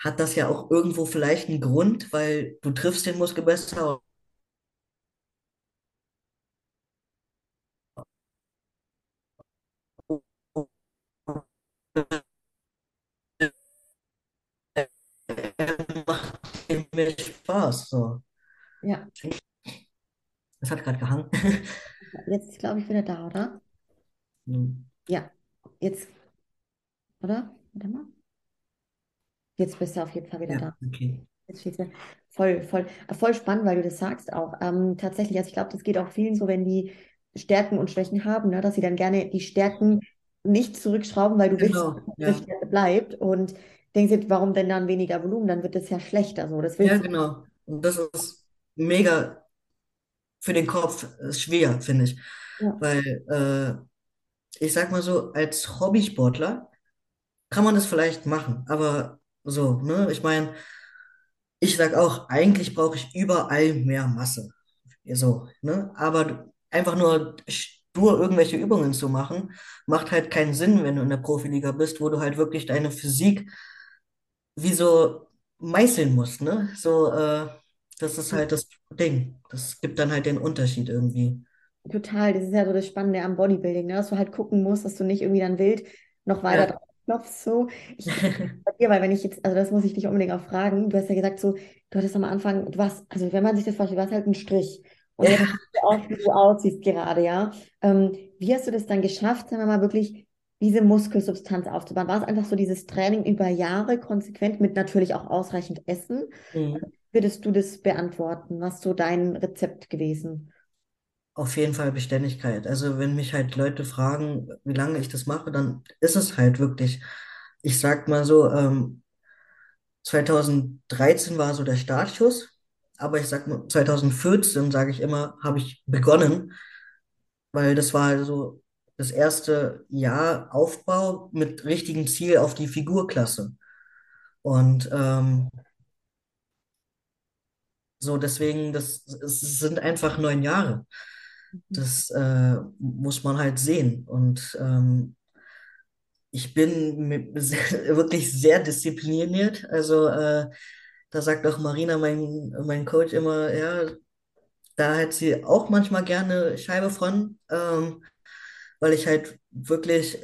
hat das ja auch irgendwo vielleicht einen Grund, weil du triffst den Muskel besser. Macht mir Spaß. So. Ja, Das hat gerade gehangen. jetzt glaube ich wieder da, oder? Hm. Ja, jetzt, oder? Warte mal. Jetzt bist du auf jeden Fall wieder Ja, da. okay. Jetzt voll, voll, äh, voll spannend, weil du das sagst auch. Ähm, tatsächlich, also ich glaube, das geht auch vielen so, wenn die Stärken und Schwächen haben, ne, dass sie dann gerne die Stärken nicht zurückschrauben, weil du willst, Genau, dass ja. eine Stärke bleibt und denkst dir, warum denn dann weniger Volumen? Dann wird es ja schlechter so. Das Ja, willst genau. Und das ist mega für den Kopf äh, schwer, finde ich. Ja, Weil, äh, ich sag mal so, als Hobbysportler kann man das vielleicht machen. Aber so, ne? Ich meine, ich sag auch, eigentlich brauche ich überall mehr Masse. So, ne? Aber einfach nur stur irgendwelche Übungen zu machen, macht halt keinen Sinn, wenn du in der Profiliga bist, wo du halt wirklich deine Physik wie so meißeln musst, ne? So, äh, das ist halt das Ding. Das gibt dann halt den Unterschied irgendwie. total. Das ist ja so das Spannende am Bodybuilding, ne? Dass du halt gucken musst, dass du nicht irgendwie dann wild noch weiter Ja. drauf klopfst. So. Ich, bei dir, weil wenn ich jetzt, also das muss ich dich unbedingt auch fragen. Du hast ja gesagt, so, du hattest am Anfang, du warst, also wenn man sich das vorstellt, du warst halt ein Strich. Und jetzt Ja. aus, wie du aussiehst gerade, ja. Ähm, wie hast du das dann geschafft, sagen wir mal, wirklich diese Muskelsubstanz aufzubauen? War es einfach so dieses Training über Jahre konsequent mit natürlich auch ausreichend Essen? Mhm. Würdest du das beantworten? Was so dein Rezept gewesen? Auf jeden Fall Beständigkeit. Also wenn mich halt Leute fragen, wie lange ich das mache, dann ist es halt wirklich, ich sag mal so, ähm, 2013 war so der Startschuss, aber ich sag mal, 2014, sage ich immer, habe ich begonnen, weil das war so das erste Jahr Aufbau mit richtigem Ziel auf die Figurklasse. Und ähm, so deswegen, das, es sind einfach neun Jahre. Das äh, muss man halt sehen. Und ähm, ich bin sehr, wirklich sehr diszipliniert. Also äh, da sagt auch Marina, mein, mein Coach, immer, ja, da hat sie auch manchmal gerne Scheibe von, ähm, weil ich halt wirklich,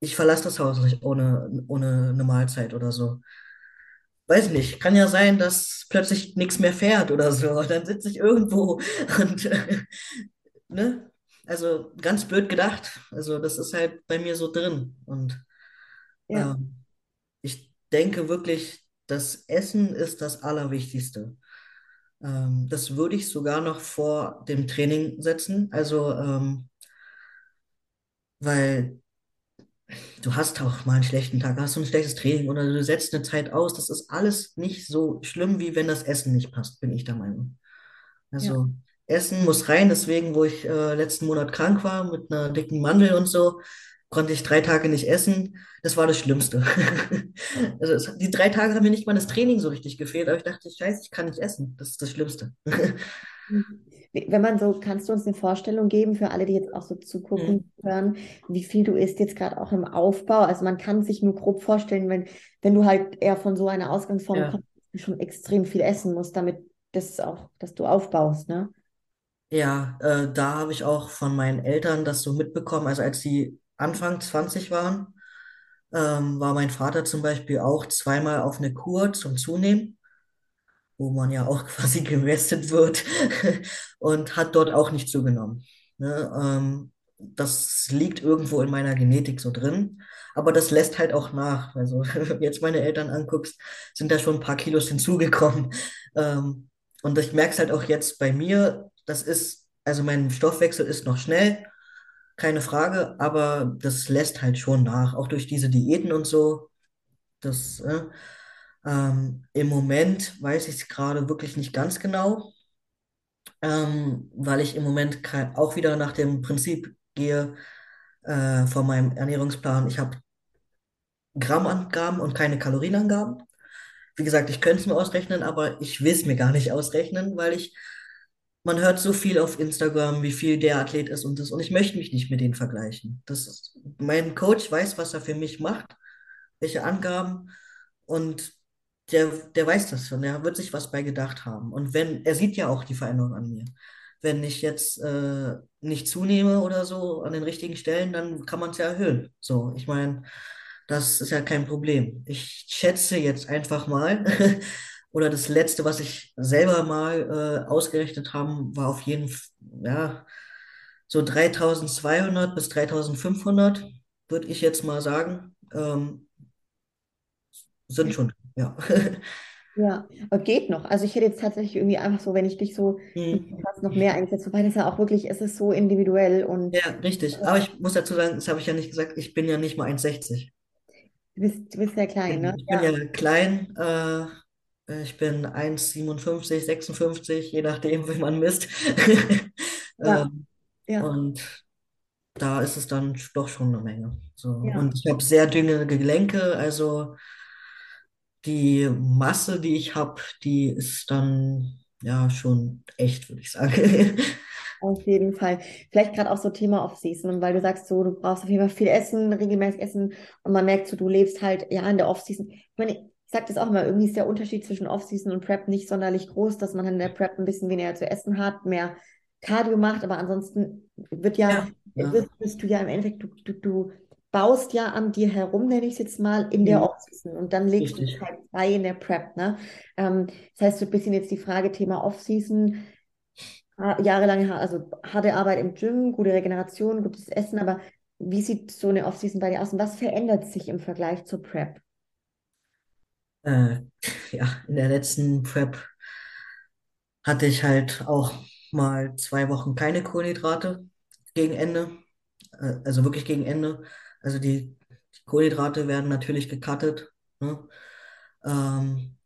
ich verlasse das Haus nicht ohne, ohne eine Mahlzeit oder so. Weiß nicht, kann ja sein, dass plötzlich nichts mehr fährt oder so. Und dann sitze ich irgendwo und ne? Also ganz blöd gedacht. Also das ist halt bei mir so drin. Und Ja. ähm, ich denke wirklich, das Essen ist das Allerwichtigste. Ähm, das würde ich sogar noch vor dem Training setzen. Also, ähm, weil du hast auch mal einen schlechten Tag, hast du ein schlechtes Training oder du setzt eine Zeit aus. Das ist alles nicht so schlimm, wie wenn das Essen nicht passt, bin ich der Meinung. Ja. Also Essen muss rein, deswegen, wo ich äh, letzten Monat krank war mit einer dicken Mandel und so, konnte ich drei Tage nicht essen. Das war das Schlimmste. Also es, die drei Tage haben mir nicht mal das Training so richtig gefehlt, aber ich dachte, scheiße, ich kann nicht essen. Das ist das Schlimmste. Wenn man so, kannst du uns eine Vorstellung geben für alle, die jetzt auch so Mhm. zugucken, hören, wie viel du isst jetzt gerade auch im Aufbau? Also man kann sich nur grob vorstellen, wenn, wenn du halt eher von so einer Ausgangsform Ja. kommst, dass du schon extrem viel essen musst, damit das auch, dass du aufbaust, ne? Ja, äh, da habe ich auch von meinen Eltern das so mitbekommen. Also als sie Anfang 20 waren, ähm, war mein Vater zum Beispiel auch zweimal auf eine Kur zum Zunehmen. Wo man ja auch quasi gemästet wird und hat dort auch nicht zugenommen. Ne? Ähm, das liegt irgendwo in meiner Genetik so drin, aber das lässt halt auch nach. Also, wenn du jetzt meine Eltern anguckst, sind da schon ein paar Kilos hinzugekommen. Ähm, und ich merke es halt auch jetzt bei mir, das ist, also mein Stoffwechsel ist noch schnell, keine Frage, aber das lässt halt schon nach, auch durch diese Diäten und so. Das, äh, ähm, im Moment weiß ich es gerade wirklich nicht ganz genau, ähm, weil ich im Moment kein, auch wieder nach dem Prinzip gehe, äh, von meinem Ernährungsplan. Ich habe Grammangaben und keine Kalorienangaben. Wie gesagt, ich könnte es mir ausrechnen, aber ich will es mir gar nicht ausrechnen, weil ich, man hört so viel auf Instagram, wie viel der Athlet ist und das, und ich möchte mich nicht mit denen vergleichen. Das ist, mein Coach weiß, was er für mich macht, welche Angaben und der, der weiß das schon, der wird sich was bei gedacht haben. Und wenn, er sieht ja auch die Veränderung an mir. Wenn ich jetzt äh, nicht zunehme oder so an den richtigen Stellen, dann kann man es ja erhöhen. So, ich meine, das ist ja kein Problem. Ich schätze jetzt einfach mal, oder das Letzte, was ich selber mal äh, ausgerechnet haben, war auf jeden Fall, ja, so 3200 bis 3500, würde ich jetzt mal sagen, ähm, sind schon, ja. Ja, aber geht noch. Also ich hätte jetzt tatsächlich irgendwie einfach so, wenn ich dich so Hm. fast noch mehr einsetze, wobei das ja auch wirklich, es ist so individuell und Ja, richtig. Aber ich muss dazu sagen, das habe ich ja nicht gesagt, ich bin ja nicht mal 1,60. du bist, du bist sehr klein, ne? Ich bin Ja, ja klein, äh, ich bin 1,57, 56, je nachdem, wie man misst. ja, Ähm, ja, und da ist es dann doch schon eine Menge. So. ja. Und ich habe sehr dünne Gelenke, also die Masse, die ich habe, die ist dann ja schon echt, würde ich sagen. Auf jeden Fall. Vielleicht gerade auch so Thema Off-Season, weil du sagst so, du brauchst auf jeden Fall viel Essen, regelmäßig Essen und man merkt so, du lebst halt ja in der Off-Season. Ich meine, ich sag das auch immer, irgendwie ist der Unterschied zwischen Off-Season und Prep nicht sonderlich groß, dass man in der Prep ein bisschen weniger zu essen hat, mehr Cardio macht, aber ansonsten wird ja, Ja, ja, wirst, wirst du ja im Endeffekt, du, du, du baust ja an dir herum, nenne ich es jetzt mal, in der hm, Off-Season und dann legst du richtig. Zeit frei in der Prep, ne? Ähm, das heißt, so ein bisschen jetzt die Frage Thema Off-Season jahrelange, also harte Arbeit im Gym, gute Regeneration, gutes Essen, aber wie sieht so eine Offseason bei dir aus und was verändert sich im Vergleich zur Prep? Äh, ja, in der letzten Prep hatte ich halt auch mal zwei Wochen keine Kohlenhydrate gegen Ende, äh, also wirklich gegen Ende. Also die, die Kohlenhydrate werden natürlich gecuttet. Ne? Ähm,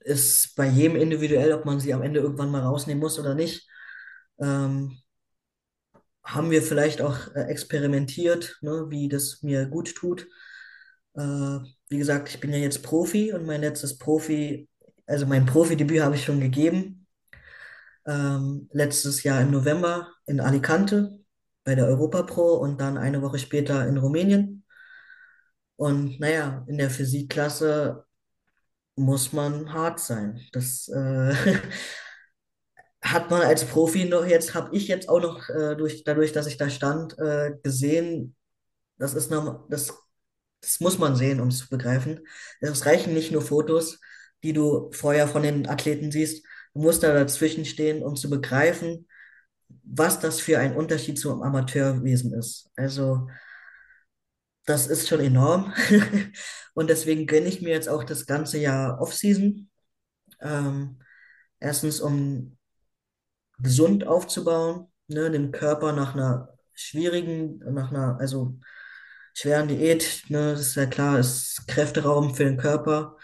ist bei jedem individuell, ob man sie am Ende irgendwann mal rausnehmen muss oder nicht. Ähm, haben wir vielleicht auch äh, experimentiert, ne, wie das mir gut tut. Äh, wie gesagt, ich bin ja jetzt Profi und mein letztes Profi, also mein Profidebüt habe ich schon gegeben. Ähm, letztes Jahr im November in Alicante bei der Europapro und dann eine Woche später in Rumänien. Und naja, in der Physikklasse muss man hart sein. Das äh, hat man als Profi noch jetzt, habe ich jetzt auch noch äh, durch, dadurch, dass ich da stand, äh, gesehen, das ist norm- das, das muss man sehen, um es zu begreifen. Es reichen nicht nur Fotos, die du vorher von den Athleten siehst. Du musst da dazwischen stehen, um zu begreifen, was das für ein Unterschied zum Amateurwesen ist. Also, das ist schon enorm. Und deswegen gönne ich mir jetzt auch das ganze Jahr Off-Season. Ähm, erstens, um gesund aufzubauen, ne, dem Körper nach einer schwierigen, nach einer, also schweren Diät, ne, das ist ja klar, ist Kräfteraum für den Körper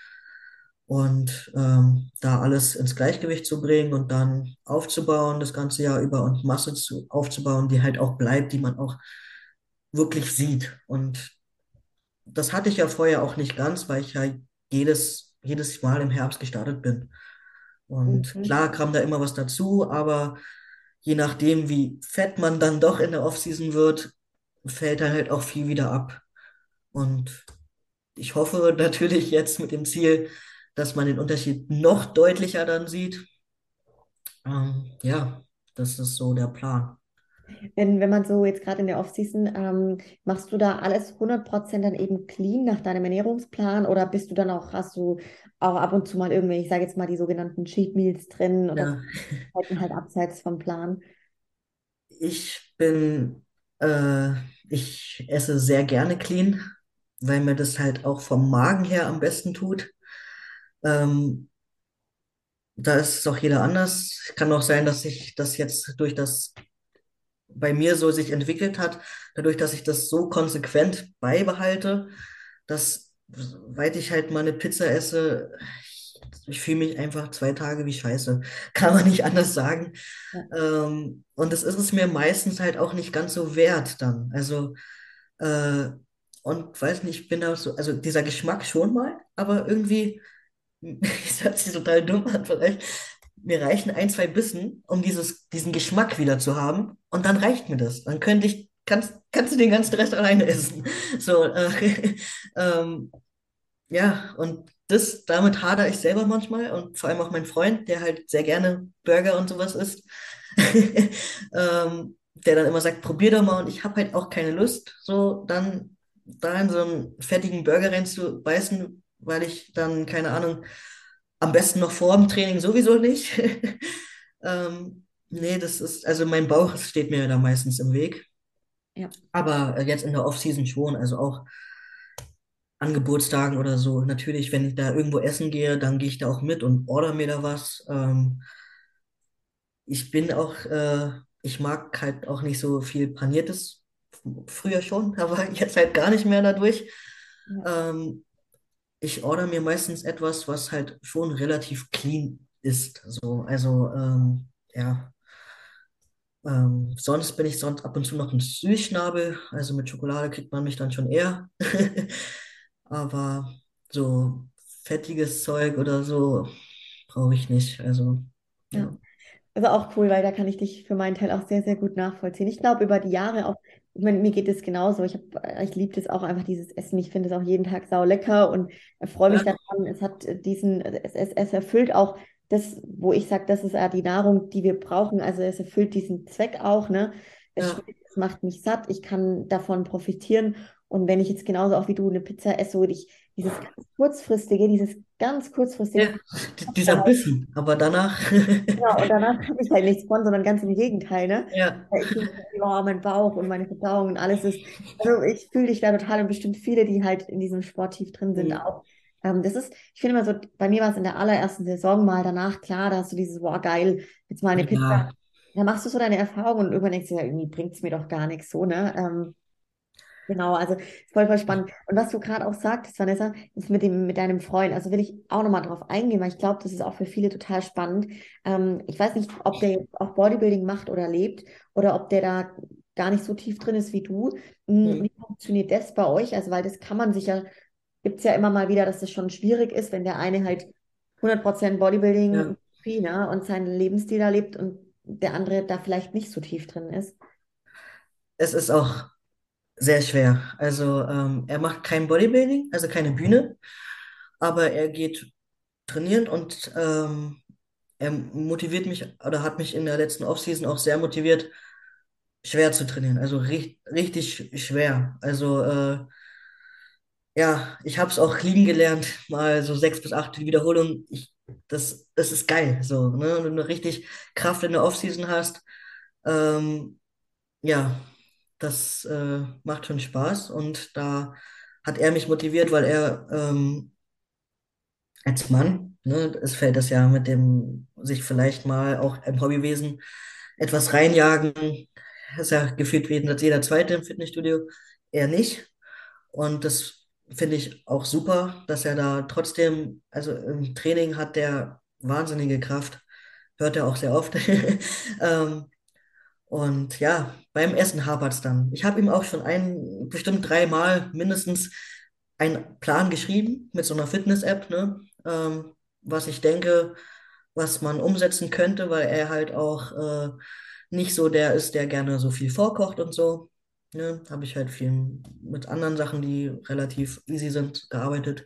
und ähm, da alles ins Gleichgewicht zu bringen und dann aufzubauen das ganze Jahr über und Masse zu, aufzubauen, die halt auch bleibt, die man auch wirklich sieht. Und das hatte ich ja vorher auch nicht ganz, weil ich ja jedes, jedes Mal im Herbst gestartet bin. Und Mhm. klar kam da immer was dazu, aber je nachdem, wie fett man dann doch in der Offseason wird, fällt dann halt auch viel wieder ab. Und ich hoffe natürlich jetzt mit dem Ziel, dass man den Unterschied noch deutlicher dann sieht. Ähm, ja, das ist so der Plan. Wenn, wenn man so jetzt gerade in der Offseason, ähm, machst du da alles 100% dann eben clean nach deinem Ernährungsplan oder bist du dann auch, hast du auch ab und zu mal irgendwelche, ich sage jetzt mal die sogenannten Cheat Meals drin oder Ja, halt abseits vom Plan? ich bin, äh, ich esse sehr gerne clean, weil mir das halt auch vom Magen her am besten tut. Ähm, da ist es auch jeder anders. Kann auch sein, dass sich das jetzt durch das bei mir so sich entwickelt hat, dadurch, dass ich das so konsequent beibehalte, dass, seit ich halt mal eine Pizza esse, ich fühle mich einfach zwei Tage wie Scheiße. Kann man nicht anders sagen. Ja. Ähm, und das ist es mir meistens halt auch nicht ganz so wert dann. Also, äh, und weiß nicht, ich bin da so, also dieser Geschmack schon mal, aber irgendwie, das hört sich total dumm an vielleicht, mir reichen ein, zwei Bissen, um dieses, diesen Geschmack wieder zu haben. Und dann reicht mir das. Dann könnte ich, kannst, kannst du den ganzen Rest alleine essen. So, äh, ähm, ja, und das, damit hadere ich selber manchmal und vor allem auch mein Freund, der halt sehr gerne Burger und sowas isst, ähm, der dann immer sagt, probier doch mal und ich habe halt auch keine Lust, so dann da in so einen fettigen Burger reinzubeißen, weil ich dann, keine Ahnung, am besten noch vor dem Training sowieso nicht. ähm, nee, das ist, also mein Bauch steht mir da meistens im Weg. Ja. Aber jetzt in der Off-Season schon, also auch an Geburtstagen oder so. Natürlich, wenn ich da irgendwo essen gehe, dann gehe ich da auch mit und order mir da was. Ähm, ich bin auch, äh, ich mag halt auch nicht so viel Paniertes. Früher schon, aber jetzt halt gar nicht mehr dadurch. Ja. Ähm, ich order mir meistens etwas, was halt schon relativ clean ist. So, also, ähm, ja. Ähm, sonst bin ich sonst ab und zu noch ein Süßschnabel. Also mit Schokolade kriegt man mich dann schon eher. Aber so fettiges Zeug oder so brauche ich nicht. Also, Ja. ja. Also auch cool, weil da kann ich dich für meinen Teil auch sehr, sehr gut nachvollziehen. Ich glaube, über die Jahre auch, meine, mir geht es genauso. Ich hab, ich liebe das auch einfach, dieses Essen. Ich finde es auch jeden Tag sau lecker und freue mich Ja, daran. Es hat diesen, es, es, es erfüllt auch das, wo ich sage, das ist ja die Nahrung, die wir brauchen. Also es erfüllt diesen Zweck auch, ne? Es ja, schmeckt, es macht mich satt, ich kann davon profitieren. Und wenn ich jetzt genauso auch wie du eine Pizza esse, wo ich dieses ganz kurzfristige, dieses ganz ja. kurzfristige, D- Dieser Bissen, aber danach, Genau, und danach habe ich halt nichts von, sondern ganz im Gegenteil, ne? ja. Ich mich, oh, mein Bauch und meine Verdauung und alles ist, also ich fühle dich da total und bestimmt viele, die halt in diesem Sport tief drin sind, Hm. auch. Ähm, das ist, ich finde immer so, bei mir war es in der allerersten Saison mal danach klar, da hast du dieses, boah, geil, jetzt mal eine Pizza. Ja, Da machst du so deine Erfahrung und irgendwann denkst du, ja, irgendwie bringt es mir doch gar nichts so, ne? Genau, also voll, voll spannend. Und was du gerade auch sagtest, Vanessa, ist mit dem, mit deinem Freund, also will ich auch nochmal drauf eingehen, weil ich glaube, das ist auch für viele total spannend. Ähm, ich weiß nicht, ob der jetzt auch Bodybuilding macht oder lebt oder ob der da gar nicht so tief drin ist wie du. Hm, hm. Wie funktioniert das bei euch? Also, weil das kann man sich ja, gibt es ja immer mal wieder, dass das schon schwierig ist, wenn der eine halt 100% Ja. Bodybuilding ne, und seinen Lebensstil da lebt und der andere da vielleicht nicht so tief drin ist. Es ist auch sehr schwer. Also, ähm, er macht kein Bodybuilding, also keine Bühne, aber er geht trainieren und ähm, er motiviert mich oder hat mich in der letzten Offseason auch sehr motiviert, schwer zu trainieren. Also richtig, richtig schwer. Also, äh, Ja, ich habe es auch lieben gelernt, mal so sechs bis acht Wiederholungen. Ich, das, das ist geil, so, ne? Wenn du richtig Kraft in der Offseason hast, ähm, ja, das äh, macht schon Spaß und da hat er mich motiviert, weil er ähm, als Mann, ne, es fällt das ja mit dem sich vielleicht mal auch im Hobbywesen etwas reinjagen, ist ja gefühlt wie jeder Zweite im Fitnessstudio, er nicht. Und das finde ich auch super, dass er da trotzdem, also im Training hat der wahnsinnige Kraft, hört er auch sehr oft. Ähm, und ja, beim Essen hapert es dann. Ich habe ihm auch schon ein, bestimmt dreimal mindestens einen Plan geschrieben mit so einer Fitness-App, ne? Ähm, was ich denke, was man umsetzen könnte, weil er halt auch äh, nicht so der ist, der gerne so viel vorkocht und so. Ne? Habe ich halt viel mit anderen Sachen, die relativ easy sind, gearbeitet.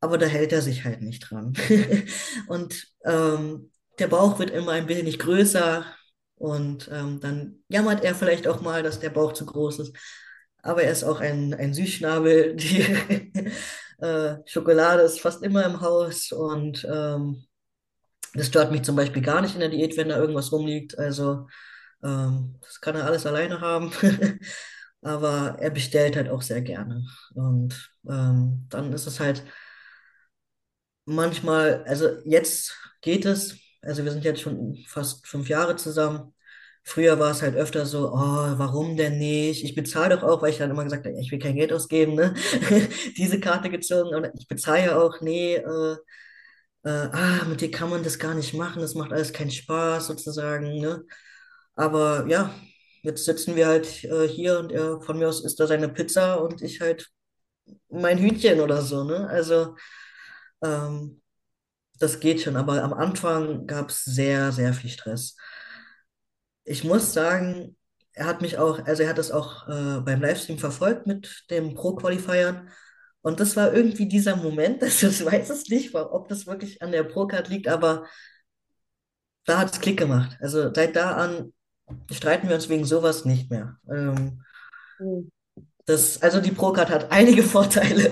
Aber da hält er sich halt nicht dran. Und ähm, der Bauch wird immer ein wenig größer und ähm, dann jammert er vielleicht auch mal, dass der Bauch zu groß ist. Aber er ist auch ein, ein Süßschnabel. Die äh, Schokolade ist fast immer im Haus und ähm, das stört mich zum Beispiel gar nicht in der Diät, wenn da irgendwas rumliegt. Also ähm, das kann er alles alleine haben. Aber er bestellt halt auch sehr gerne. Und ähm, dann ist es halt manchmal, also jetzt geht es, also wir sind jetzt schon fast fünf Jahre zusammen. Früher war es halt öfter so, oh, warum denn nicht? Ich bezahle doch auch, weil ich dann immer gesagt habe, ich will kein Geld ausgeben, ne? Diese Karte gezogen und ich bezahle ja auch, nee, äh, äh, ah, mit dir kann man das gar nicht machen, das macht alles keinen Spaß sozusagen, ne? Aber ja, jetzt sitzen wir halt äh, hier und er von mir aus isst er seine Pizza und ich halt mein Hühnchen oder so, ne? Also ähm, das geht schon, aber am Anfang gab es sehr, sehr viel Stress. Ich muss sagen, er hat mich auch, also er hat das auch äh, beim Livestream verfolgt mit dem Pro-Qualifiern. Und das war irgendwie dieser Moment, dass ich weiß es nicht, ob das wirklich an der Pro-Card liegt, aber da hat es Klick gemacht. Also seit da an streiten wir uns wegen sowas nicht mehr. Ähm, Mhm. Das, also die Pro-Card hat einige Vorteile.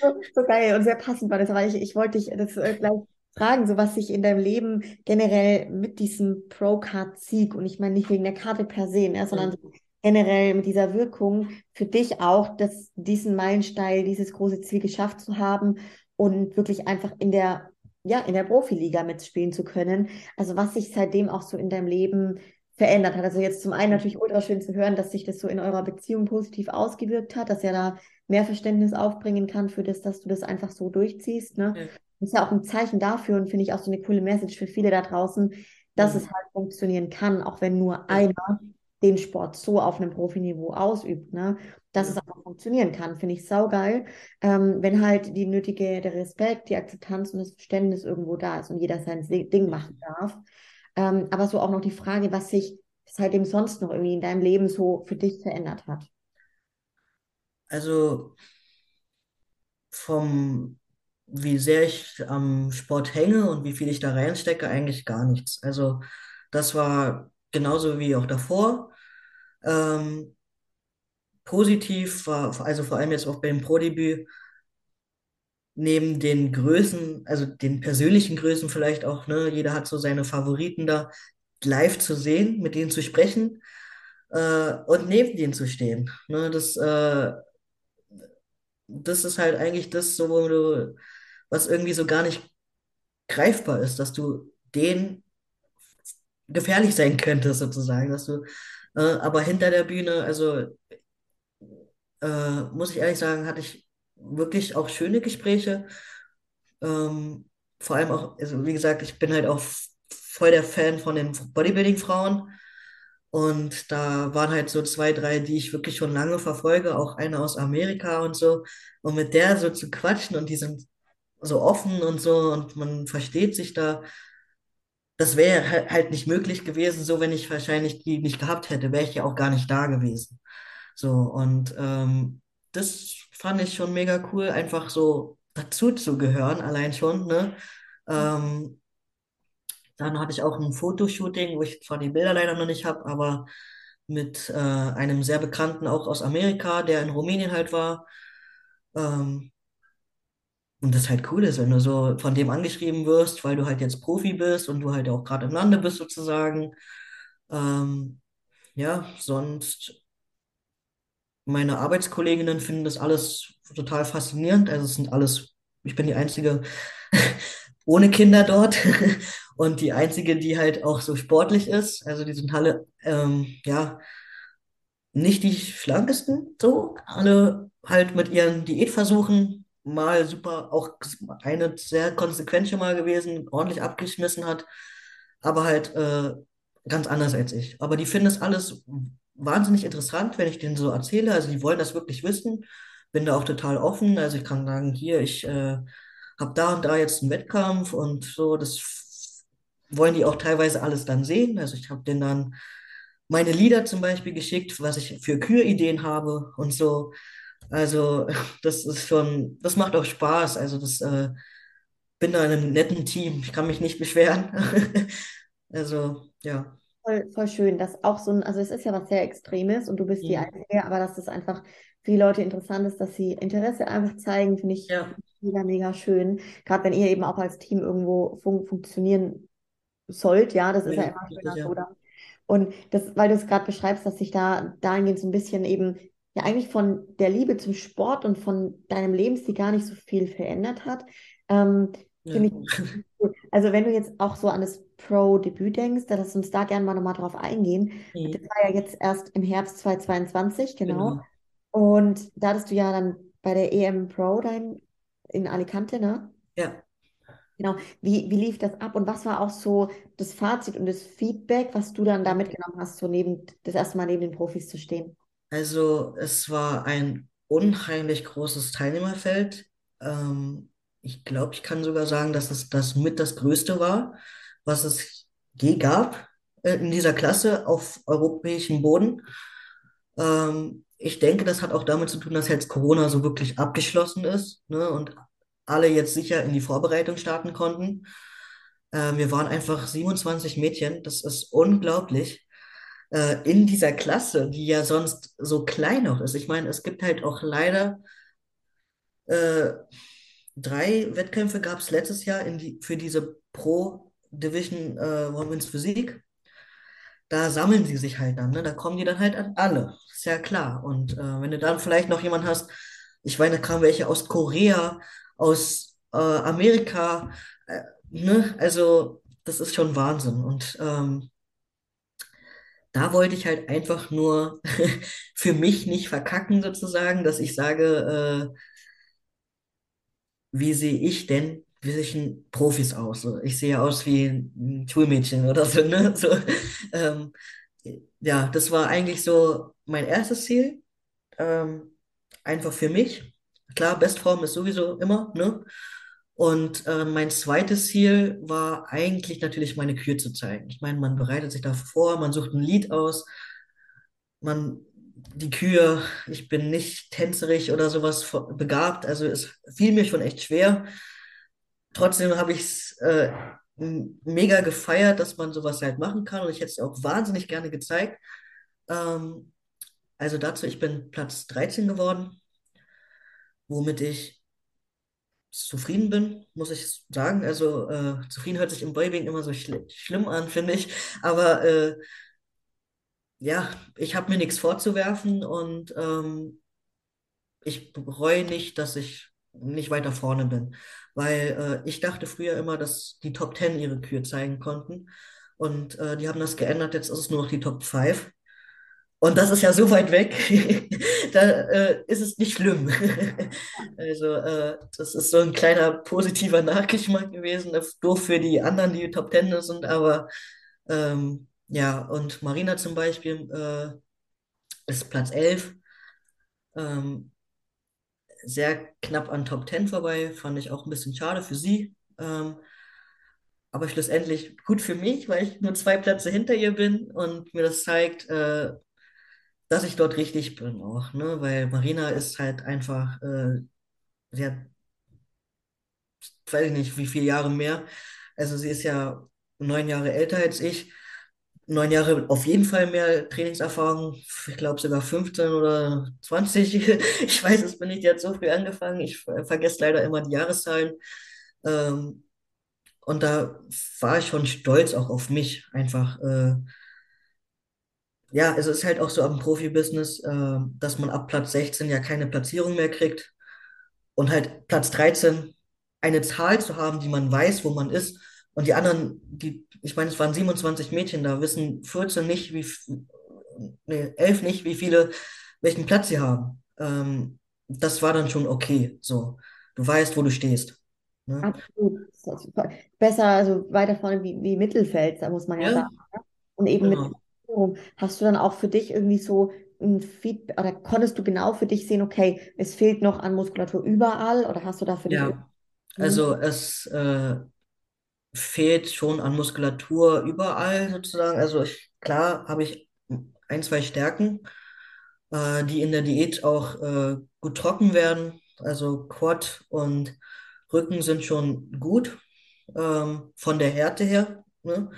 So, so geil und sehr passend war das, aber ich, ich wollte dich das äh, gleich fragen, so was sich in deinem Leben generell mit diesem Pro-Card-Sieg und ich meine nicht wegen der Karte per se, ne, sondern so generell mit dieser Wirkung für dich auch, dass diesen Meilenstein, dieses große Ziel geschafft zu haben und wirklich einfach in der, ja, in der Profiliga mitspielen zu können. Also was sich seitdem auch so in deinem Leben verändert hat. Also jetzt zum einen natürlich ultra schön zu hören, dass sich das so in eurer Beziehung positiv ausgewirkt hat, dass er da mehr Verständnis aufbringen kann für das, dass du das einfach so durchziehst. Ne? Ja. Das ist ja auch ein Zeichen dafür und finde ich auch so eine coole Message für viele da draußen, dass es Mhm. halt funktionieren kann, auch wenn nur Ja. einer den Sport so auf einem Profiniveau ausübt, ne? Dass es Ja. einfach funktionieren kann, finde ich saugeil, ähm, wenn halt die nötige, der Respekt, die Akzeptanz und das Verständnis irgendwo da ist und jeder sein Se- Ding machen darf. Ähm, aber so auch noch die Frage, was sich seitdem sonst noch irgendwie in deinem Leben so für dich verändert hat. Also vom, wie sehr ich am Sport hänge und wie viel ich da reinstecke, eigentlich gar nichts. Also das war genauso wie auch davor. Ähm, positiv war, also vor allem jetzt auch beim Pro-Debüt, neben den Größen, also den persönlichen Größen vielleicht auch, ne, jeder hat so seine Favoriten da, live zu sehen, mit denen zu sprechen äh, und neben denen zu stehen. Ne, das, äh, das ist halt eigentlich das, so, wo du, was irgendwie so gar nicht greifbar ist, dass du denen gefährlich sein könntest, sozusagen, dass du, äh, aber hinter der Bühne, also äh, muss ich ehrlich sagen, hatte ich wirklich auch schöne Gespräche. Ähm, vor allem auch, also wie gesagt, ich bin halt auch voll der Fan von den Bodybuilding-Frauen. Und da waren halt so zwei, drei, die ich wirklich schon lange verfolge, auch eine aus Amerika und so. Und mit der so zu quatschen und die sind so offen und so und man versteht sich da. Das wäre halt nicht möglich gewesen, so wenn ich wahrscheinlich die nicht gehabt hätte, wäre ich ja auch gar nicht da gewesen. So, und ähm, das fand ich schon mega cool, einfach so dazu zu gehören, allein schon, ne? Ähm, dann hatte ich auch ein Fotoshooting, wo ich zwar die Bilder leider noch nicht habe, aber mit äh, einem sehr Bekannten auch aus Amerika, der in Rumänien halt war. Ähm, und das halt cool ist, wenn du so von dem angeschrieben wirst, weil du halt jetzt Profi bist und du halt auch gerade im Lande bist sozusagen. Ähm, ja, sonst meine Arbeitskolleginnen finden das alles total faszinierend. Also es sind alles, ich bin die Einzige ohne Kinder dort und die Einzige, die halt auch so sportlich ist. Also die sind alle, ähm, ja, nicht die schlankesten, so. Alle halt mit ihren Diätversuchen mal super, auch eine sehr konsequent schon mal gewesen, ordentlich abgeschmissen hat, aber halt äh, ganz anders als ich. Aber die finden das alles wahnsinnig interessant, wenn ich denen so erzähle. Also die wollen das wirklich wissen. Bin da auch total offen. Also ich kann sagen, hier, ich äh, habe da und da jetzt einen Wettkampf und so. Das wollen die auch teilweise alles dann sehen. Also ich habe denen dann meine Lieder zum Beispiel geschickt, was ich für Kürideen habe und so. Also das ist schon, das macht auch Spaß. Also das äh, bin da in einem netten Team. Ich kann mich nicht beschweren. Also ja. Voll, voll schön, dass auch so ein, also es ist ja was sehr Extremes und du bist die. Einzige, aber dass das einfach für die Leute interessant ist, dass sie Interesse einfach zeigen, finde ich Ja, mega, mega schön. Gerade wenn ihr eben auch als Team irgendwo fun funktionieren sollt, ja, das ist ja ja, immer schöner ja. so dann. Und das, weil du es gerade beschreibst, dass sich da dahingehend so ein bisschen eben, ja, eigentlich von der Liebe zum Sport und von deinem Lebensstil gar nicht so viel verändert hat. Ähm, Ja, finde ich cool. Also wenn du jetzt auch so an das Pro-Debüt denkst, dann lass uns da gerne mal nochmal drauf eingehen. Das Mhm. war ja jetzt erst im Herbst 2022, genau. genau. Und da hattest du ja dann bei der EM Pro dein, in Alicante, ne? Ja, Genau. Wie, wie lief das ab und was war auch so das Fazit und das Feedback, was du dann da mitgenommen hast, so neben, das erste Mal neben den Profis zu stehen? also es war ein unheimlich großes Teilnehmerfeld. Ähm, ich glaube, ich kann sogar sagen, dass es das mit das Größte war, was es je gab äh, in dieser Klasse auf europäischem Boden. Ähm, ich denke, das hat auch damit zu tun, dass jetzt Corona so wirklich abgeschlossen ist, ne, und alle jetzt sicher in die Vorbereitung starten konnten. Ähm, wir waren einfach 27 Mädchen, das ist unglaublich. Äh, in dieser Klasse, die ja sonst so klein noch ist. Ich meine, es gibt halt auch leider äh, drei Wettkämpfe gab es letztes Jahr die, für diese Pro Division äh, Women's Physik. da sammeln sie sich halt dann, ne? Da kommen die dann halt an alle. Ist ja klar. Und äh, wenn du dann vielleicht noch jemanden hast, ich meine, da kamen welche aus Korea, aus äh, Amerika, äh, ne? Also, das ist schon Wahnsinn. Und ähm, da wollte ich halt einfach nur für mich nicht verkacken, sozusagen, dass ich sage, äh, wie sehe ich denn zwischen Profis aus? So, ich sehe aus wie ein Schulmädchen oder so, ne? So, ähm, ja, das war eigentlich so mein erstes Ziel. Ähm, einfach für mich. Klar, Bestform ist sowieso immer, ne? Und äh, mein zweites Ziel war eigentlich natürlich meine Kür zu zeigen. Ich meine, man bereitet sich da vor, man sucht ein Lied aus, man, die Kür, ich bin nicht tänzerisch oder sowas begabt, also es fiel mir schon echt schwer. Trotzdem habe ich es äh, mega gefeiert, dass man sowas halt machen kann und ich hätte es auch wahnsinnig gerne gezeigt. Ähm, also dazu, ich bin Platz 13 geworden, womit ich zufrieden bin, muss ich sagen. Also äh, zufrieden hört sich im Boybing immer so schl schlimm an, finde ich. Aber äh, ja, ich habe mir nichts vorzuwerfen und ähm, ich bereue nicht, dass ich nicht weiter vorne bin. Weil äh, ich dachte früher immer, dass die Top 10 ihre Kür zeigen konnten. Und äh, die haben das geändert, jetzt ist es nur noch die Top 5. Und das ist ja so weit weg, da äh, ist es nicht schlimm. Also, äh, das ist so ein kleiner positiver Nachgeschmack gewesen, äh, doof für die anderen, die Top Ten sind, aber ähm, ja, und Marina zum Beispiel äh, ist Platz 11, ähm, sehr knapp an Top 10 vorbei, fand ich auch ein bisschen schade für sie. Ähm, aber schlussendlich gut für mich, weil ich nur zwei Plätze hinter ihr bin und mir das zeigt, äh, dass ich dort richtig bin auch, ne? Weil Marina ist halt einfach, äh, sie hat, weiß ich nicht, wie viele Jahre mehr. Also sie ist ja neun Jahre älter als ich. Neun Jahre auf jeden Fall mehr Trainingserfahrung. Ich glaube sogar 15 oder 20. Ich weiß es bin nicht, hat so früh angefangen. Ich ver- vergesse leider immer die Jahreszahlen. Ähm, und da war ich schon stolz auch auf mich. Einfach, äh, ja, es ist halt auch so am Profibusiness, äh, dass man ab Platz 16 ja keine Platzierung mehr kriegt. Und halt Platz 13 eine Zahl zu haben, die man weiß, wo man ist. Und die anderen, die, ich meine, es waren 27 Mädchen, da wissen 14 nicht, wie, nee, 11 nicht, wie viele, welchen Platz sie haben. Ähm, das war dann schon okay. So, du weißt, wo du stehst. Ne? Absolut. Besser, also weiter vorne wie, wie Mittelfeld, da muss man ja Ja, sagen. Und eben mit genau. Platzierung. Hast du dann auch für dich irgendwie so ein Feedback oder konntest du genau für dich sehen, okay, es fehlt noch an Muskulatur überall oder hast du da für dich Ja, irgendwie. also es äh, fehlt schon an Muskulatur überall sozusagen. Also ich, klar habe ich ein, zwei Stärken, äh, die in der Diät auch äh, gut trocken werden. Also Quad und Rücken sind schon gut ähm, von der Härte her, ne?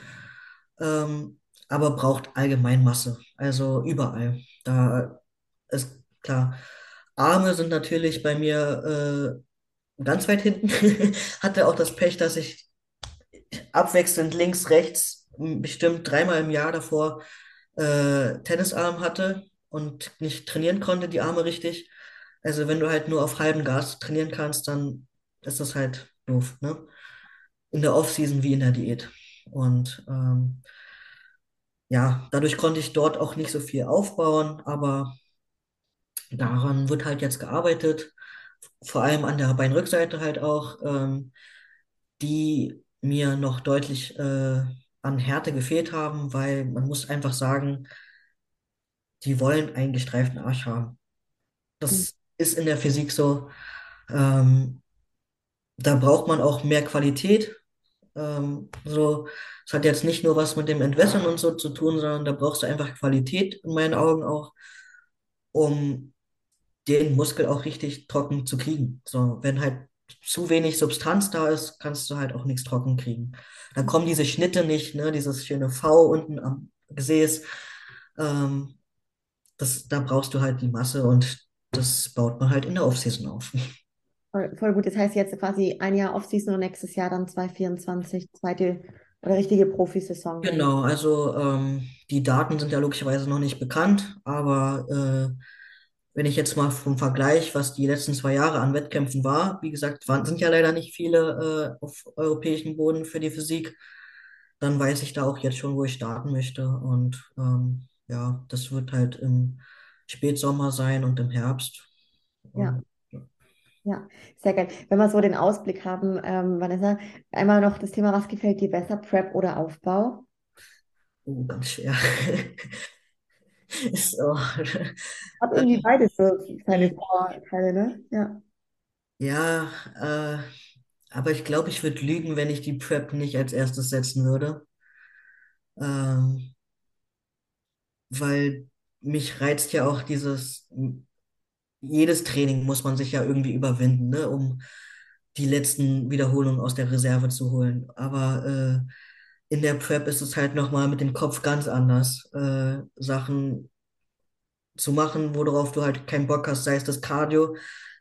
Ähm, aber braucht allgemein Masse, also überall. Da ist klar. Arme sind natürlich bei mir äh, ganz weit hinten. Hatte auch das Pech, dass ich abwechselnd links, rechts bestimmt dreimal im Jahr davor äh, Tennisarm hatte und nicht trainieren konnte, die Arme richtig. Also wenn du halt nur auf halbem Gas trainieren kannst, dann ist das halt doof, ne? In der Off-Season wie in der Diät. Und ähm, ja, dadurch konnte ich dort auch nicht so viel aufbauen, aber daran wird halt jetzt gearbeitet, vor allem an der Beinrückseite halt auch, ähm, die mir noch deutlich äh, an Härte gefehlt haben, weil man muss einfach sagen, die wollen einen gestreiften Arsch haben. Mhm. Das ist in der Physik so. Ähm, da braucht man auch mehr Qualität. Ähm, so, es hat jetzt nicht nur was mit dem Entwässern und so zu tun, sondern da brauchst du einfach Qualität in meinen Augen auch, um den Muskel auch richtig trocken zu kriegen. So, wenn halt zu wenig Substanz da ist, kannst du halt auch nichts trocken kriegen. Dann kommen diese Schnitte nicht, ne, dieses schöne V unten am Gesäß. Ähm, das, da brauchst du halt die Masse und das baut man halt in der Offseason auf. Voll, voll gut. Das heißt jetzt quasi ein Jahr Offseason und nächstes Jahr dann 2024, zweite oder richtige Profisaison. Genau, also ähm, die Daten sind ja logischerweise noch nicht bekannt, aber äh, wenn ich jetzt mal vom Vergleich, was die letzten zwei Jahre an Wettkämpfen war, wie gesagt, waren, sind ja leider nicht viele äh, auf europäischem Boden für die Physik, dann weiß ich da auch jetzt schon, wo ich starten möchte. Und ähm, ja, das wird halt im Spätsommer sein und im Herbst. Ja, ja, sehr geil. Wenn wir so den Ausblick haben, ähm, Vanessa, einmal noch das Thema, was gefällt dir besser, Prep oder Aufbau? Oh, ganz schwer. So. Hat irgendwie beides so seine Vorteile, ne? Ja. Ja, äh, aber ich glaube, ich würde lügen, wenn ich die Prep nicht als erstes setzen würde. Ähm, weil mich reizt ja auch dieses, jedes Training muss man sich ja irgendwie überwinden, ne, um die letzten Wiederholungen aus der Reserve zu holen. Aber äh, in der Prep ist es halt nochmal mit dem Kopf ganz anders, äh, Sachen zu machen, worauf du halt keinen Bock hast, sei es das Cardio,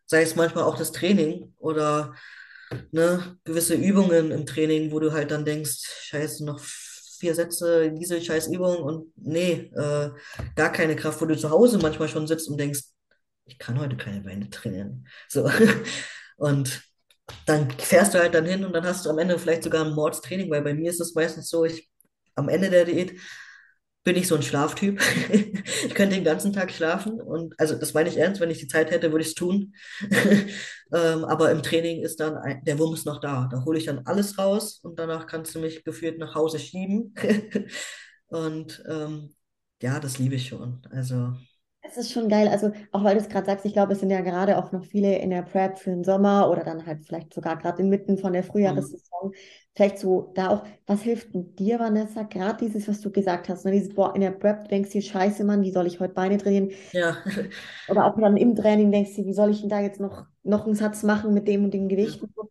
sei es manchmal auch das Training oder ne, gewisse Übungen im Training, wo du halt dann denkst, scheiße, noch vier Sätze, diese scheiß Übung und nee, äh, gar keine Kraft, wo du zu Hause manchmal schon sitzt und denkst, ich kann heute keine Beine trainieren. So. Und dann fährst du halt dann hin und dann hast du am Ende vielleicht sogar ein Mordstraining, weil bei mir ist es meistens so, ich am Ende der Diät bin ich so ein Schlaftyp. Ich könnte den ganzen Tag schlafen und also das meine ich ernst, wenn ich die Zeit hätte, würde ich es tun. Ähm, aber im Training ist dann ein, der Wumms noch da. Da hole ich dann alles raus und danach kannst du mich gefühlt nach Hause schieben. Und ähm, ja, das liebe ich schon. Also Es ist schon geil, also auch weil du es gerade sagst, ich glaube, es sind ja gerade auch noch viele in der Prep für den Sommer oder dann halt vielleicht sogar gerade inmitten von der mm, Frühjahrssaison. Vielleicht so da auch, was hilft denn dir, Vanessa? Gerade dieses, was du gesagt hast, ne? Dieses, boah, in der Prep denkst du scheiße, Mann, wie soll ich heute Beine trainieren? ja. Oder auch dann im Training denkst du, wie soll ich denn da jetzt noch, noch einen Satz machen mit dem und dem Gewicht? so?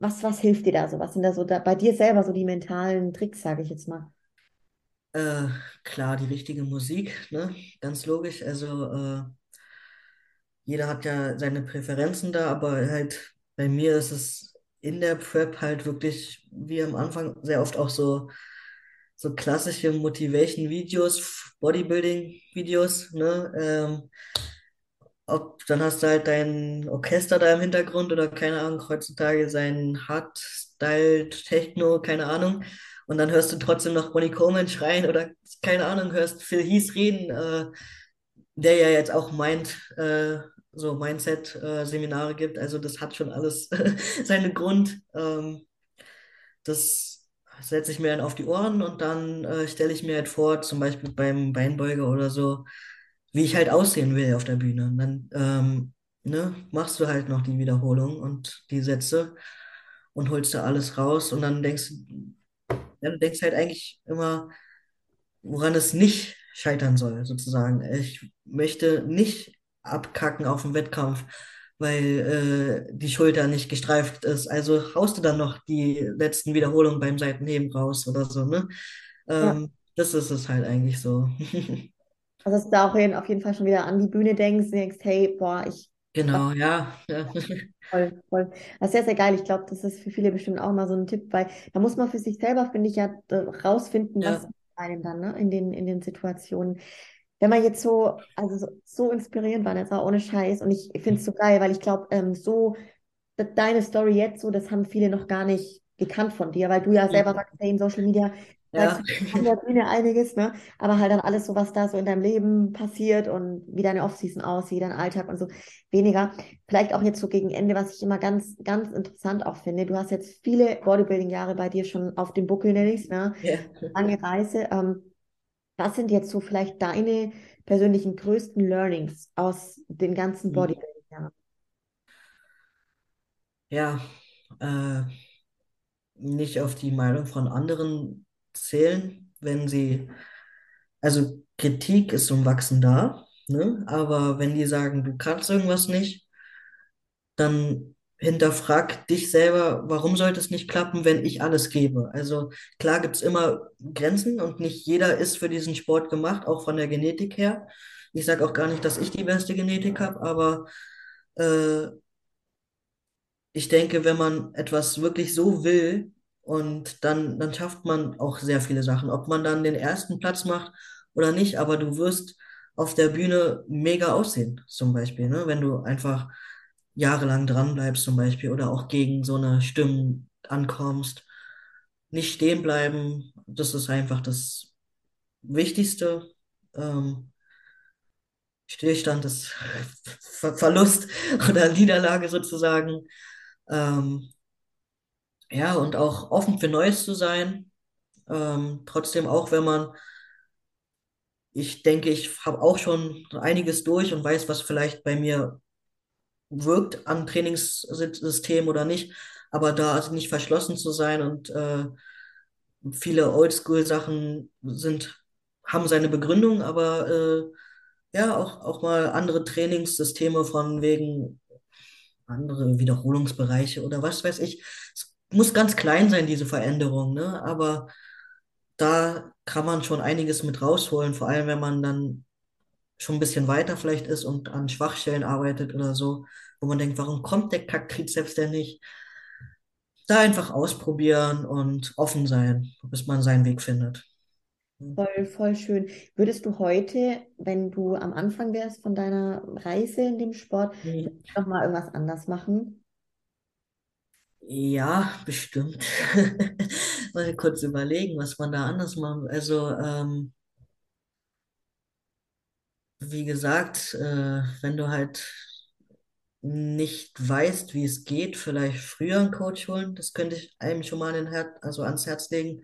Was, was hilft dir da so? Was sind da so da, bei dir selber so die mentalen Tricks, sage ich jetzt mal? Äh, klar, die richtige Musik, ne? Ganz logisch. Also äh, jeder hat ja seine Präferenzen da, aber halt bei mir ist es in der Prep halt wirklich, wie am Anfang, sehr oft auch so, so klassische Motivation-Videos, Bodybuilding-Videos, ne? Ähm, ob, dann hast du halt dein Orchester da im Hintergrund oder keine Ahnung, heutzutage sein Hardstyle, Techno, keine Ahnung. Und dann hörst du trotzdem noch Ronnie Coleman schreien oder keine Ahnung, hörst Phil Heath reden, äh, der ja jetzt auch meint, äh, so Mindset-Seminare gibt. Also das hat schon alles seinen Grund. Ähm, das setze ich mir dann auf die Ohren und dann äh, stelle ich mir halt vor, zum Beispiel beim Beinbeuger oder so, wie ich halt aussehen will auf der Bühne. Und dann ähm, ne, machst du halt noch die Wiederholung und die Sätze und holst da alles raus und dann denkst du, ja, du denkst halt eigentlich immer, woran es nicht scheitern soll, sozusagen. Ich möchte nicht abkacken auf dem Wettkampf, weil äh, die Schulter nicht gestreift ist. Also haust du dann noch die letzten Wiederholungen beim Seitenheben raus oder so, ne? Ja. Ähm, das ist es halt eigentlich so. Also, dass du da auch auf jeden Fall schon wieder an die Bühne denkst, denkst, hey, boah, ich Genau, ja. ja. Voll, voll. Das ist sehr, sehr geil. Ich glaube, das ist für viele bestimmt auch mal so ein Tipp, weil da muss man für sich selber, finde ich, ja rausfinden, was Ja, einem dann, ne, in den, in den Situationen. Wenn man jetzt so, also so, so inspirierend war, das war ohne Scheiß. Und ich finde es so geil, weil ich glaube, ähm, so deine Story jetzt so, das haben viele noch gar nicht gekannt von dir, weil du ja selber sagst, hey, in Social Media Ja, haben der Bühne einiges, ne? Aber halt dann alles so, was da so in deinem Leben passiert und wie deine Offseason aussieht, dein Alltag und so weniger. Vielleicht auch jetzt so gegen Ende, was ich immer ganz, ganz interessant auch finde. Du hast jetzt viele Bodybuilding-Jahre bei dir schon auf dem Buckel, nenne ich es, ne? ja. Lange Reise. Ähm, was sind jetzt so vielleicht deine persönlichen größten Learnings aus den ganzen Bodybuilding-Jahren? Ja, äh, nicht auf die Meinung von anderen zählen, wenn sie, also Kritik ist zum Wachsen da, ne? Aber wenn die sagen, du kannst irgendwas nicht, dann hinterfrag dich selber, warum sollte es nicht klappen, wenn ich alles gebe? Also klar gibt es immer Grenzen und nicht jeder ist für diesen Sport gemacht, auch von der Genetik her. Ich sage auch gar nicht, dass ich die beste Genetik habe, aber äh, ich denke, wenn man etwas wirklich so will und dann, dann schafft man auch sehr viele Sachen. Ob man dann den ersten Platz macht oder nicht, aber du wirst auf der Bühne mega aussehen, zum Beispiel, ne? Wenn du einfach jahrelang dran bleibst, zum Beispiel, oder auch gegen so eine Stimmen ankommst. Nicht stehen bleiben, das ist einfach das Wichtigste. Ähm, Stillstand ist Ver Verlust oder Niederlage sozusagen. Ähm, ja, und auch offen für Neues zu sein. Ähm, trotzdem auch, wenn man, ich denke, ich habe auch schon einiges durch und weiß, was vielleicht bei mir wirkt an Trainingssystem oder nicht, aber da also nicht verschlossen zu sein und äh, viele Oldschool-Sachen sind, haben seine Begründung, aber äh, ja, auch, auch mal andere Trainingssysteme von wegen andere Wiederholungsbereiche oder was weiß ich. Es muss ganz klein sein, diese Veränderung, ne? Aber da kann man schon einiges mit rausholen, vor allem wenn man dann schon ein bisschen weiter vielleicht ist und an Schwachstellen arbeitet oder so, wo man denkt, warum kommt der Kack-Trizeps denn nicht? Da einfach ausprobieren und offen sein, bis man seinen Weg findet. Voll, voll schön. Würdest du heute, wenn du am Anfang wärst von deiner Reise in dem Sport, Mhm. noch mal irgendwas anders machen? Ja, bestimmt. Mal kurz überlegen, was man da anders macht. Also, ähm, wie gesagt, äh, wenn du halt nicht weißt, wie es geht, vielleicht früher einen Coach holen. Das könnte ich einem schon mal Her also ans Herz legen.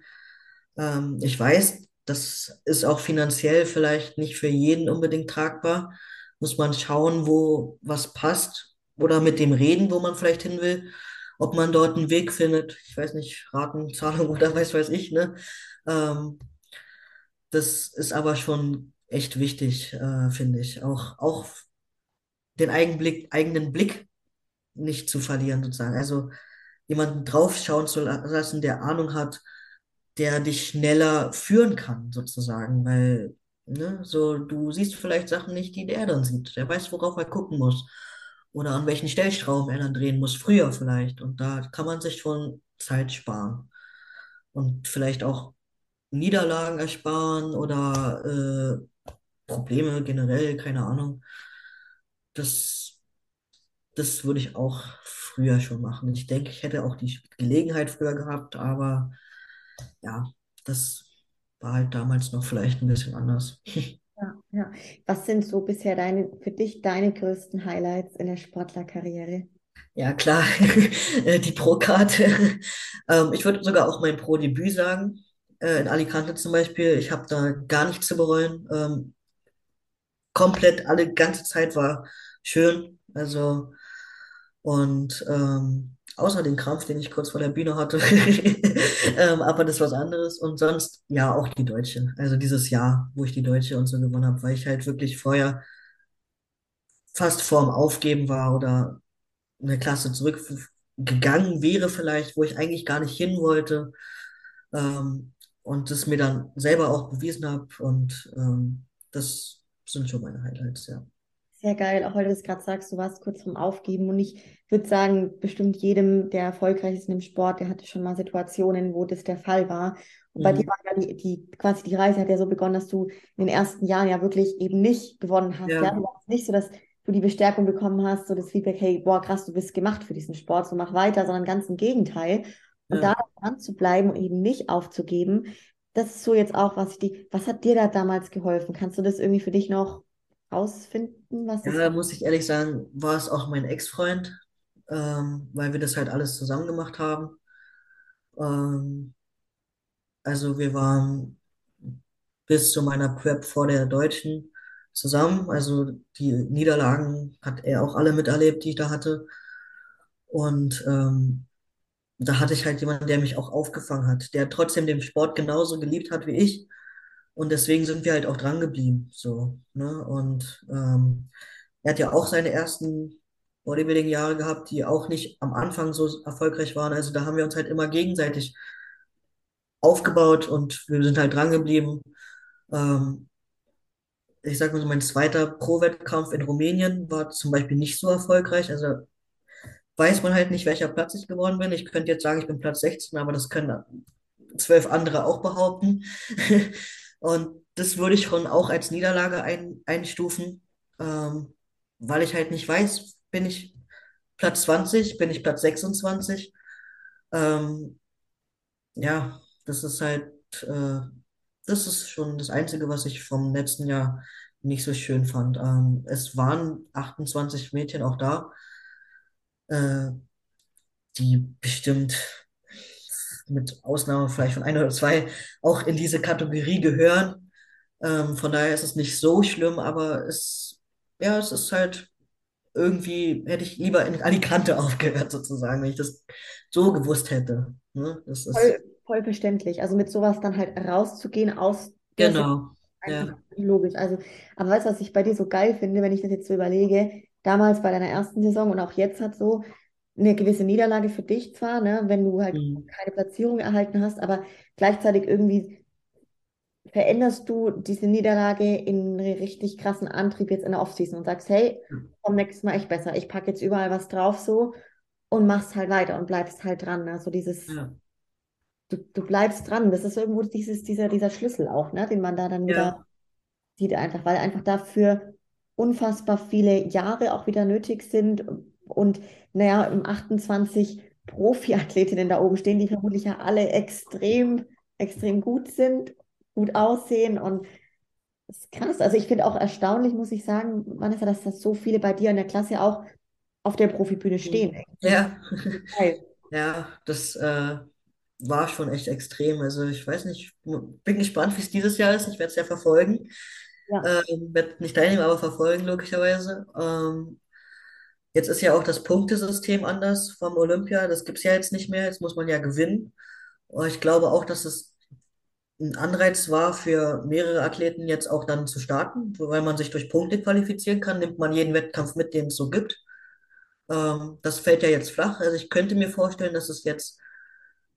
Ähm, ich weiß, das ist auch finanziell vielleicht nicht für jeden unbedingt tragbar. Muss man schauen, wo was passt oder mit dem reden, wo man vielleicht hin will, ob man dort einen Weg findet. Ich weiß nicht, Raten, Zahlung oder weiß weiß ich, ne? Ähm, das ist aber schon echt wichtig, äh, finde ich. Auch, auch den Eigenblick, eigenen Blick nicht zu verlieren, sozusagen. Also jemanden draufschauen zu lassen, der Ahnung hat, der dich schneller führen kann, sozusagen. Weil, ne, so, du siehst vielleicht Sachen nicht, die der dann sieht. Der weiß, worauf er gucken muss. Oder an welchen Stellschrauben er dann drehen muss, früher vielleicht. Und da kann man sich schon Zeit sparen. Und vielleicht auch Niederlagen ersparen oder äh, Probleme generell, keine Ahnung. Das das würde ich auch früher schon machen. Ich denke, ich hätte auch die Gelegenheit früher gehabt, aber ja, das war halt damals noch vielleicht ein bisschen anders. Ja. Was sind so bisher deine, für dich deine größten Highlights in der Sportlerkarriere? Ja, klar, äh, die Pro-Karte. Ähm, ich würde sogar auch mein Pro-Debüt sagen. Äh, in Alicante zum Beispiel. Ich habe da gar nichts zu bereuen. Ähm, komplett alle ganze Zeit war schön. Also Und ähm, außer den Krampf, den ich kurz vor der Bühne hatte, ähm, aber das ist was anderes. Und sonst, ja, auch die Deutsche. Also dieses Jahr, wo ich die Deutsche und so gewonnen habe, weil ich halt wirklich vorher fast vorm Aufgeben war oder eine Klasse zurückgegangen wäre vielleicht, wo ich eigentlich gar nicht hin wollte. Ähm, und das mir dann selber auch bewiesen habe. Und ähm, das sind schon meine Highlights, ja. Sehr geil, auch weil du es gerade sagst, du warst kurz vorm Aufgeben und ich würde sagen, bestimmt jedem, der erfolgreich ist im Sport, der hatte schon mal Situationen, wo das der Fall war. Und bei dir Mhm. war ja die, die, quasi die Reise hat ja so begonnen, dass du in den ersten Jahren ja wirklich eben nicht gewonnen hast. Ja, Ja, du warst nicht so das du die Bestärkung bekommen hast, so das Feedback, hey, boah, krass, du bist gemacht für diesen Sport, so mach weiter, sondern ganz im Gegenteil. Und Ja. da dran zu bleiben und eben nicht aufzugeben, das ist so jetzt auch, was ich die, was hat dir da damals geholfen? Kannst du das irgendwie für dich noch rausfinden, was Ja, muss ich ehrlich sagen, war es auch mein Ex-Freund, ähm, weil wir das halt alles zusammen gemacht haben. Ähm, also wir waren bis zu meiner Prep vor der Deutschen zusammen. Also die Niederlagen hat er auch alle miterlebt, die ich da hatte. Und ähm, da hatte ich halt jemanden, der mich auch aufgefangen hat, der trotzdem den Sport genauso geliebt hat wie ich. Und deswegen sind wir halt auch dran geblieben. So, ne? Und ähm, er hat ja auch seine ersten Bodybuilding-Jahre gehabt, die auch nicht am Anfang so erfolgreich waren. Also da haben wir uns halt immer gegenseitig aufgebaut und wir sind halt dran geblieben. Ähm, ich sag mal so, mein zweiter Pro-Wettkampf in Rumänien war zum Beispiel nicht so erfolgreich. Also weiß man halt nicht, welcher Platz ich geworden bin. Ich könnte jetzt sagen, ich bin Platz 16, aber das können zwölf andere auch behaupten. Und das würde ich schon auch als Niederlage ein, einstufen, ähm, weil ich halt nicht weiß, bin ich Platz 20, bin ich Platz 26. Ähm, ja, das ist halt, äh, das ist schon das Einzige, was ich vom letzten Jahr nicht so schön fand. Ähm, es waren 28 Mädchen auch da, äh, die bestimmt mit Ausnahme vielleicht von ein oder zwei auch in diese Kategorie gehören. Ähm, von daher ist es nicht so schlimm, aber es, ja, es ist halt irgendwie, hätte ich lieber in Alicante aufgehört, sozusagen, wenn ich das so gewusst hätte. Ne? Das ist, voll, voll verständlich. Also mit sowas dann halt rauszugehen aus genau, ja, logisch. Also, aber weißt du, was ich bei dir so geil finde, wenn ich das jetzt so überlege? Damals bei deiner ersten Saison und auch jetzt hat so eine gewisse Niederlage für dich zwar, ne, wenn du halt hm, keine Platzierung erhalten hast, aber gleichzeitig irgendwie veränderst du diese Niederlage in einen richtig krassen Antrieb jetzt in der Offseason und sagst, hey, komm nächstes Mal echt besser. Ich packe jetzt überall was drauf so und machst halt weiter und bleibst halt dran. Ne? So dieses, ja, du, du bleibst dran. Das ist irgendwo dieses, dieser, dieser Schlüssel auch, ne, den man da dann wieder ja, sieht einfach, weil einfach dafür unfassbar viele Jahre auch wieder nötig sind und naja, im 28 Profiathletinnen da oben stehen, die vermutlich ja alle extrem, extrem gut sind, gut aussehen und das ist krass. Also ich finde auch erstaunlich, muss ich sagen, Vanessa, dass das so viele bei dir in der Klasse auch auf der Profibühne stehen. hm, ja, ja, das äh, war schon echt extrem. Also ich weiß nicht, bin gespannt, wie es dieses Jahr ist. Ich werde es ja verfolgen. Ja, Ähm, werde nicht teilnehmen, aber verfolgen, logischerweise. Ähm, Jetzt ist ja auch das Punktesystem anders vom Olympia. Das gibt es ja jetzt nicht mehr. Jetzt muss man ja gewinnen. Und ich glaube auch, dass es ein Anreiz war für mehrere Athleten jetzt auch dann zu starten, weil man sich durch Punkte qualifizieren kann, nimmt man jeden Wettkampf mit, den es so gibt. Ähm, das fällt ja jetzt flach. Also ich könnte mir vorstellen, dass es jetzt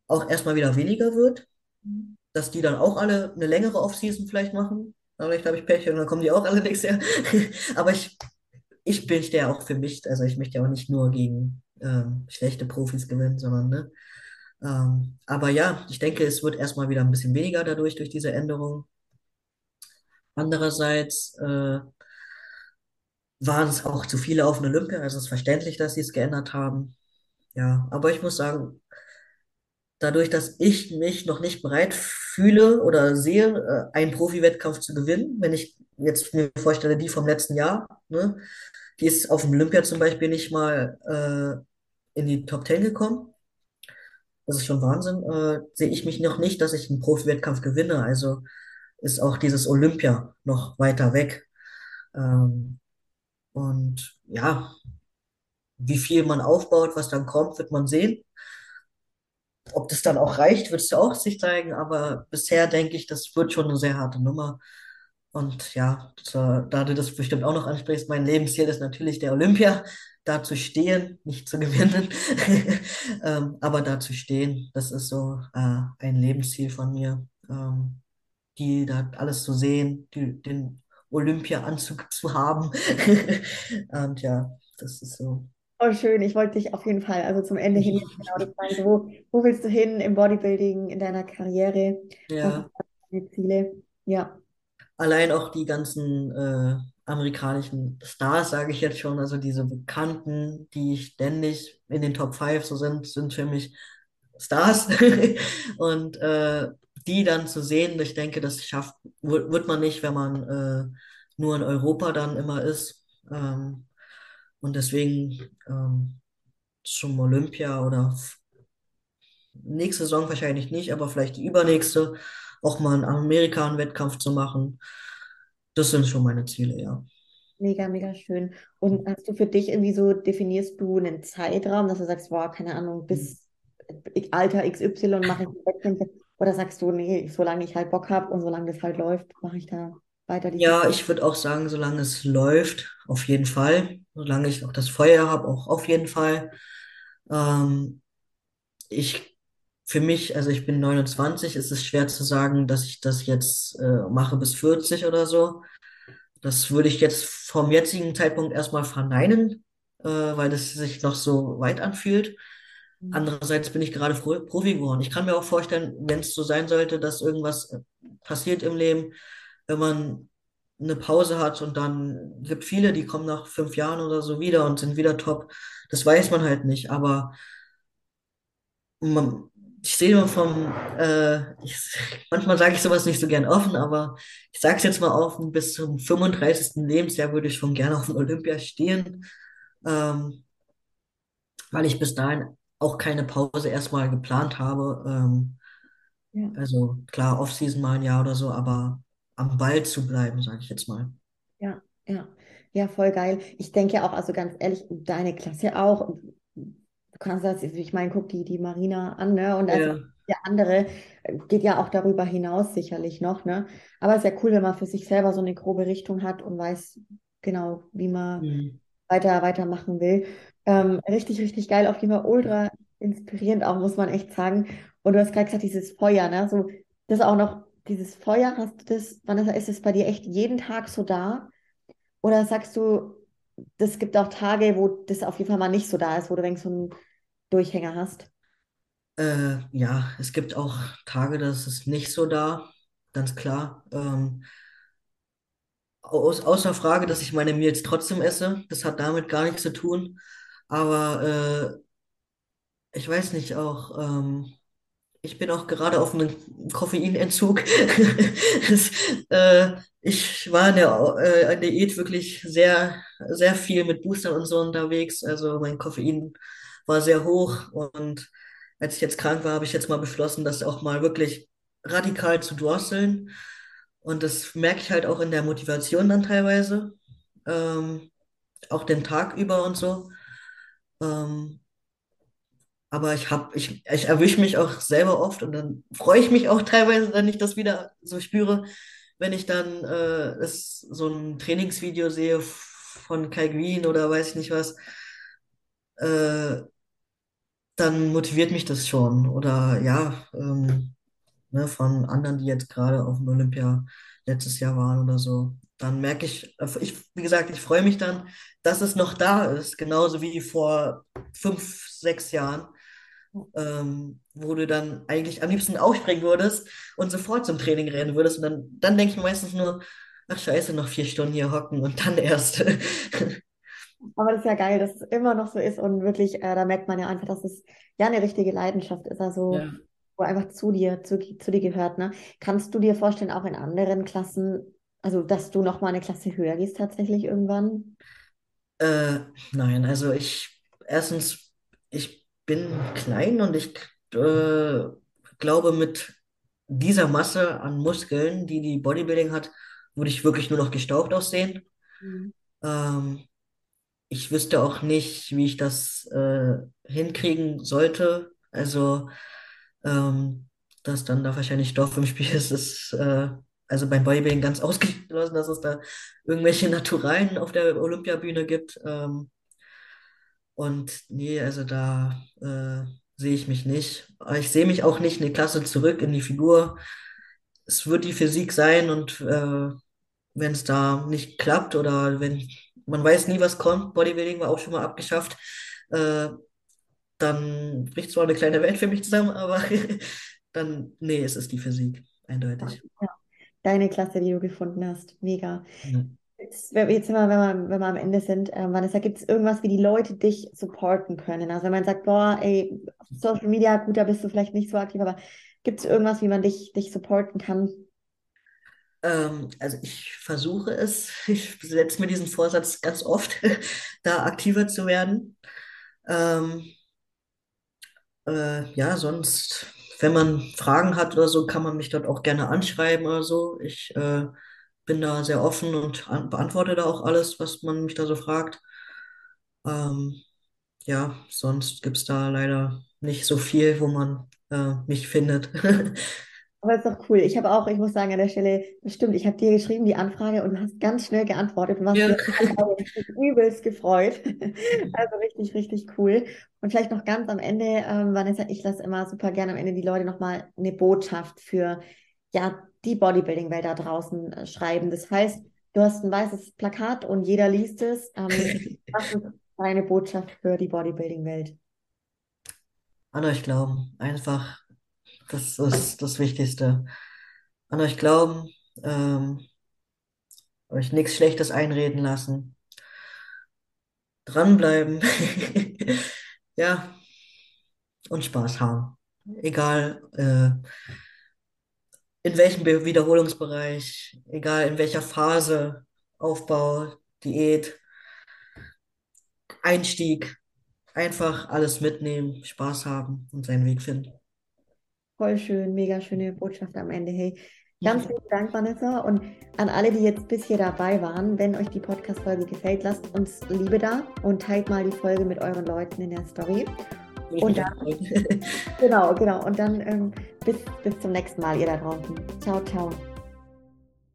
auch erstmal wieder weniger wird, dass die dann auch alle eine längere Offseason vielleicht machen. Vielleicht habe ich Pech und dann kommen die auch alle nächstes Jahr. Aber ich ich bin ja auch für mich, also ich möchte ja auch nicht nur gegen ähm, schlechte Profis gewinnen, sondern, ne? Ähm, aber ja, ich denke, es wird erstmal wieder ein bisschen weniger dadurch, durch diese Änderung. Andererseits äh, waren es auch zu viele auf den Olympia, also es ist verständlich, dass sie es geändert haben. Ja, aber ich muss sagen, dadurch, dass ich mich noch nicht bereit fühle oder sehe, äh, einen Profi-Wettkampf zu gewinnen, wenn ich jetzt mir vorstelle, die vom letzten Jahr, ne? Die ist auf dem Olympia zum Beispiel nicht mal äh, in die Top 10 gekommen. Das ist schon Wahnsinn. Äh, sehe ich mich noch nicht, dass ich einen Profi-Wettkampf gewinne. Also ist auch dieses Olympia noch weiter weg. Ähm, und ja, wie viel man aufbaut, was dann kommt, wird man sehen. Ob das dann auch reicht, wird es ja auch sich zeigen. Aber bisher denke ich, das wird schon eine sehr harte Nummer. Und ja, so, da du das bestimmt auch noch ansprichst, mein Lebensziel ist natürlich der Olympia, da zu stehen, nicht zu gewinnen, ähm, aber da zu stehen, das ist so äh, ein Lebensziel von mir, ähm, die da alles zu sehen, die, den Olympia-Anzug zu haben. Und ja, das ist so. oh schön. Ich wollte dich auf jeden Fall, also zum Ende hin genau das fragen, wo, wo willst du hin im Bodybuilding, in deiner Karriere? Was sind Ja, deine Ziele? Ja. Allein auch die ganzen äh, amerikanischen Stars, sage ich jetzt schon, also diese Bekannten, die ständig in den Top 5 so sind, sind für mich Stars. Und äh, die dann zu sehen, ich denke, das schafft, wird man nicht, wenn man äh, nur in Europa dann immer ist. Ähm, und deswegen ähm, zum Olympia oder nächste Saison wahrscheinlich nicht, aber vielleicht die übernächste auch mal in Amerika einen Wettkampf zu machen. Das sind schon meine Ziele, ja. Mega, mega schön. Und hast du für dich irgendwie so, definierst du einen Zeitraum, dass du sagst, boah, keine Ahnung, bis Alter XY mache ich Wettkämpfe? Oder sagst du, nee, solange ich halt Bock habe und solange das halt läuft, mache ich da weiter die Ja, ich würde auch sagen, solange es läuft, auf jeden Fall. Solange ich auch das Feuer habe, auch auf jeden Fall. Ähm, ich, für mich, also ich bin 29, ist es schwer zu sagen, dass ich das jetzt äh, mache bis 40 oder so. Das würde ich jetzt vom jetzigen Zeitpunkt erstmal verneinen, äh, weil es sich noch so weit anfühlt. Mhm. Andererseits bin ich gerade Profi geworden. Ich kann mir auch vorstellen, wenn es so sein sollte, dass irgendwas äh, passiert im Leben, wenn man eine Pause hat und dann gibt viele, die kommen nach fünf Jahren oder so wieder und sind wieder top. Das weiß man halt nicht, aber man, ich sehe immer vom, äh, ich, manchmal sage ich sowas nicht so gern offen, aber ich sage es jetzt mal offen, bis zum 35. Lebensjahr würde ich schon gerne auf dem Olympia stehen, ähm, weil ich bis dahin auch keine Pause erstmal geplant habe. Ähm, ja. Also klar, Offseason mal ein Jahr oder so, aber am Ball zu bleiben, sage ich jetzt mal. Ja, ja, ja, voll geil. Ich denke auch, also ganz ehrlich, deine Klasse auch. Du kannst das, ich meine, guck die, die Marina an, ne? Und also ja. der andere äh, geht ja auch darüber hinaus sicherlich noch, ne? Aber es ist ja cool, wenn man für sich selber so eine grobe Richtung hat und weiß genau, wie man mhm. weiter, weitermachen will. Ähm, richtig, richtig geil, auf jeden Fall ultra inspirierend auch, muss man echt sagen. Und du hast gerade gesagt, dieses Feuer, ne? So, das auch noch, dieses Feuer, hast du das, Vanessa, ist es bei dir echt jeden Tag so da? Oder sagst du, das gibt auch Tage, wo das auf jeden Fall mal nicht so da ist, wo du denkst, so ein Durchhänger hast? Äh, ja, es gibt auch Tage, da ist nicht so da, ganz klar. Ähm, aus, außer Frage, dass ich meine Meals trotzdem esse. Das hat damit gar nichts zu tun. Aber äh, ich weiß nicht, auch ähm, ich bin auch gerade auf einem Koffeinentzug. das, äh, ich war in der, äh, Diät wirklich sehr, sehr viel mit Boostern und so unterwegs. Also mein Koffein war sehr hoch und als ich jetzt krank war, habe ich jetzt mal beschlossen, das auch mal wirklich radikal zu drosseln. Und das merke ich halt auch in der Motivation dann teilweise, ähm, auch den Tag über und so. Ähm, aber ich habe, ich, ich erwische mich auch selber oft und dann freue ich mich auch teilweise, wenn ich das wieder so spüre, wenn ich dann äh, es, so ein Trainingsvideo sehe von Kai Green oder weiß ich nicht was, äh, dann motiviert mich das schon. Oder ja, ähm, ne, von anderen, die jetzt gerade auf dem Olympia letztes Jahr waren oder so. Dann merke ich, ich, wie gesagt, ich freue mich dann, dass es noch da ist, genauso wie vor fünf, sechs Jahren, ähm, wo du dann eigentlich am liebsten aufspringen würdest und sofort zum Training rennen würdest. Und dann, dann denke ich meistens nur, ach scheiße, noch vier Stunden hier hocken und dann erst. Aber das ist ja geil, dass es immer noch so ist und wirklich, äh, da merkt man ja einfach, dass es ja eine richtige Leidenschaft ist, also ja. wo einfach zu dir, zu, zu dir gehört. Ne? Kannst du dir vorstellen, auch in anderen Klassen, also dass du noch mal eine Klasse höher gehst tatsächlich irgendwann? Äh, nein, also ich, erstens, ich bin klein und ich äh, glaube, mit dieser Masse an Muskeln, die die Bodybuilding hat, würde ich wirklich nur noch gestaucht aussehen. Mhm. Ähm, ich wüsste auch nicht, wie ich das äh, hinkriegen sollte. Also, ähm, dass dann da wahrscheinlich Stoff im Spiel ist, ist äh, also beim Bodybuilding ganz ausgeschlossen, dass es da irgendwelche Naturalien auf der Olympiabühne gibt. Ähm, und nee, also da äh, sehe ich mich nicht. Aber ich sehe mich auch nicht in die Klasse zurück, in die Figur. Es wird die Physik sein und äh, wenn es da nicht klappt oder wenn man weiß nie, was kommt. Bodybuilding war auch schon mal abgeschafft. Äh, dann bricht zwar eine kleine Welt für mich zusammen, aber dann, nee, es ist die Physik, eindeutig. Ja, deine Klasse, die du gefunden hast, mega. Ja. Jetzt, jetzt immer, wenn wir, wenn wir am Ende sind, äh, Vanessa, gibt es irgendwas, wie die Leute dich supporten können? Also wenn man sagt, boah, ey, Social Media, gut, da bist du vielleicht nicht so aktiv, aber gibt es irgendwas, wie man dich, dich supporten kann? Ähm, also ich versuche es, ich setze mir diesen Vorsatz ganz oft, da aktiver zu werden. Ähm, äh, ja, sonst, wenn man Fragen hat oder so, kann man mich dort auch gerne anschreiben oder so. Ich äh, bin da sehr offen und an, beantworte da auch alles, was man mich da so fragt. Ähm, ja, sonst gibt es da leider nicht so viel, wo man äh, mich findet. Aber ist doch cool. Ich habe auch, ich muss sagen, an der Stelle, das stimmt, ich habe dir geschrieben, die Anfrage, und du hast ganz schnell geantwortet und warst Ja. übelst gefreut. Also richtig, richtig cool. Und vielleicht noch ganz am Ende, ähm, Vanessa, ich lasse immer super gerne am Ende die Leute nochmal eine Botschaft für ja, die Bodybuilding-Welt da draußen äh, schreiben. Das heißt, du hast ein weißes Plakat und jeder liest es. Ähm, was ist deine Botschaft für die Bodybuilding-Welt? An euch glauben. Einfach, das ist das Wichtigste. An euch glauben, ähm, euch nichts Schlechtes einreden lassen. Dranbleiben. Ja, und Spaß haben. Egal, äh, in welchem Be- Wiederholungsbereich, egal in welcher Phase, Aufbau, Diät, Einstieg, einfach alles mitnehmen, Spaß haben und seinen Weg finden. Voll schön, mega schöne Botschaft am Ende. Hey, ganz vielen Dank, Vanessa. Und an alle, die jetzt bis hier dabei waren, wenn euch die Podcast-Folge gefällt, lasst uns Liebe da und teilt mal die Folge mit euren Leuten in der Story. Ich Und dann-. Genau, genau. Und dann ähm, bis, bis zum nächsten Mal, ihr da draußen. Ciao, ciao.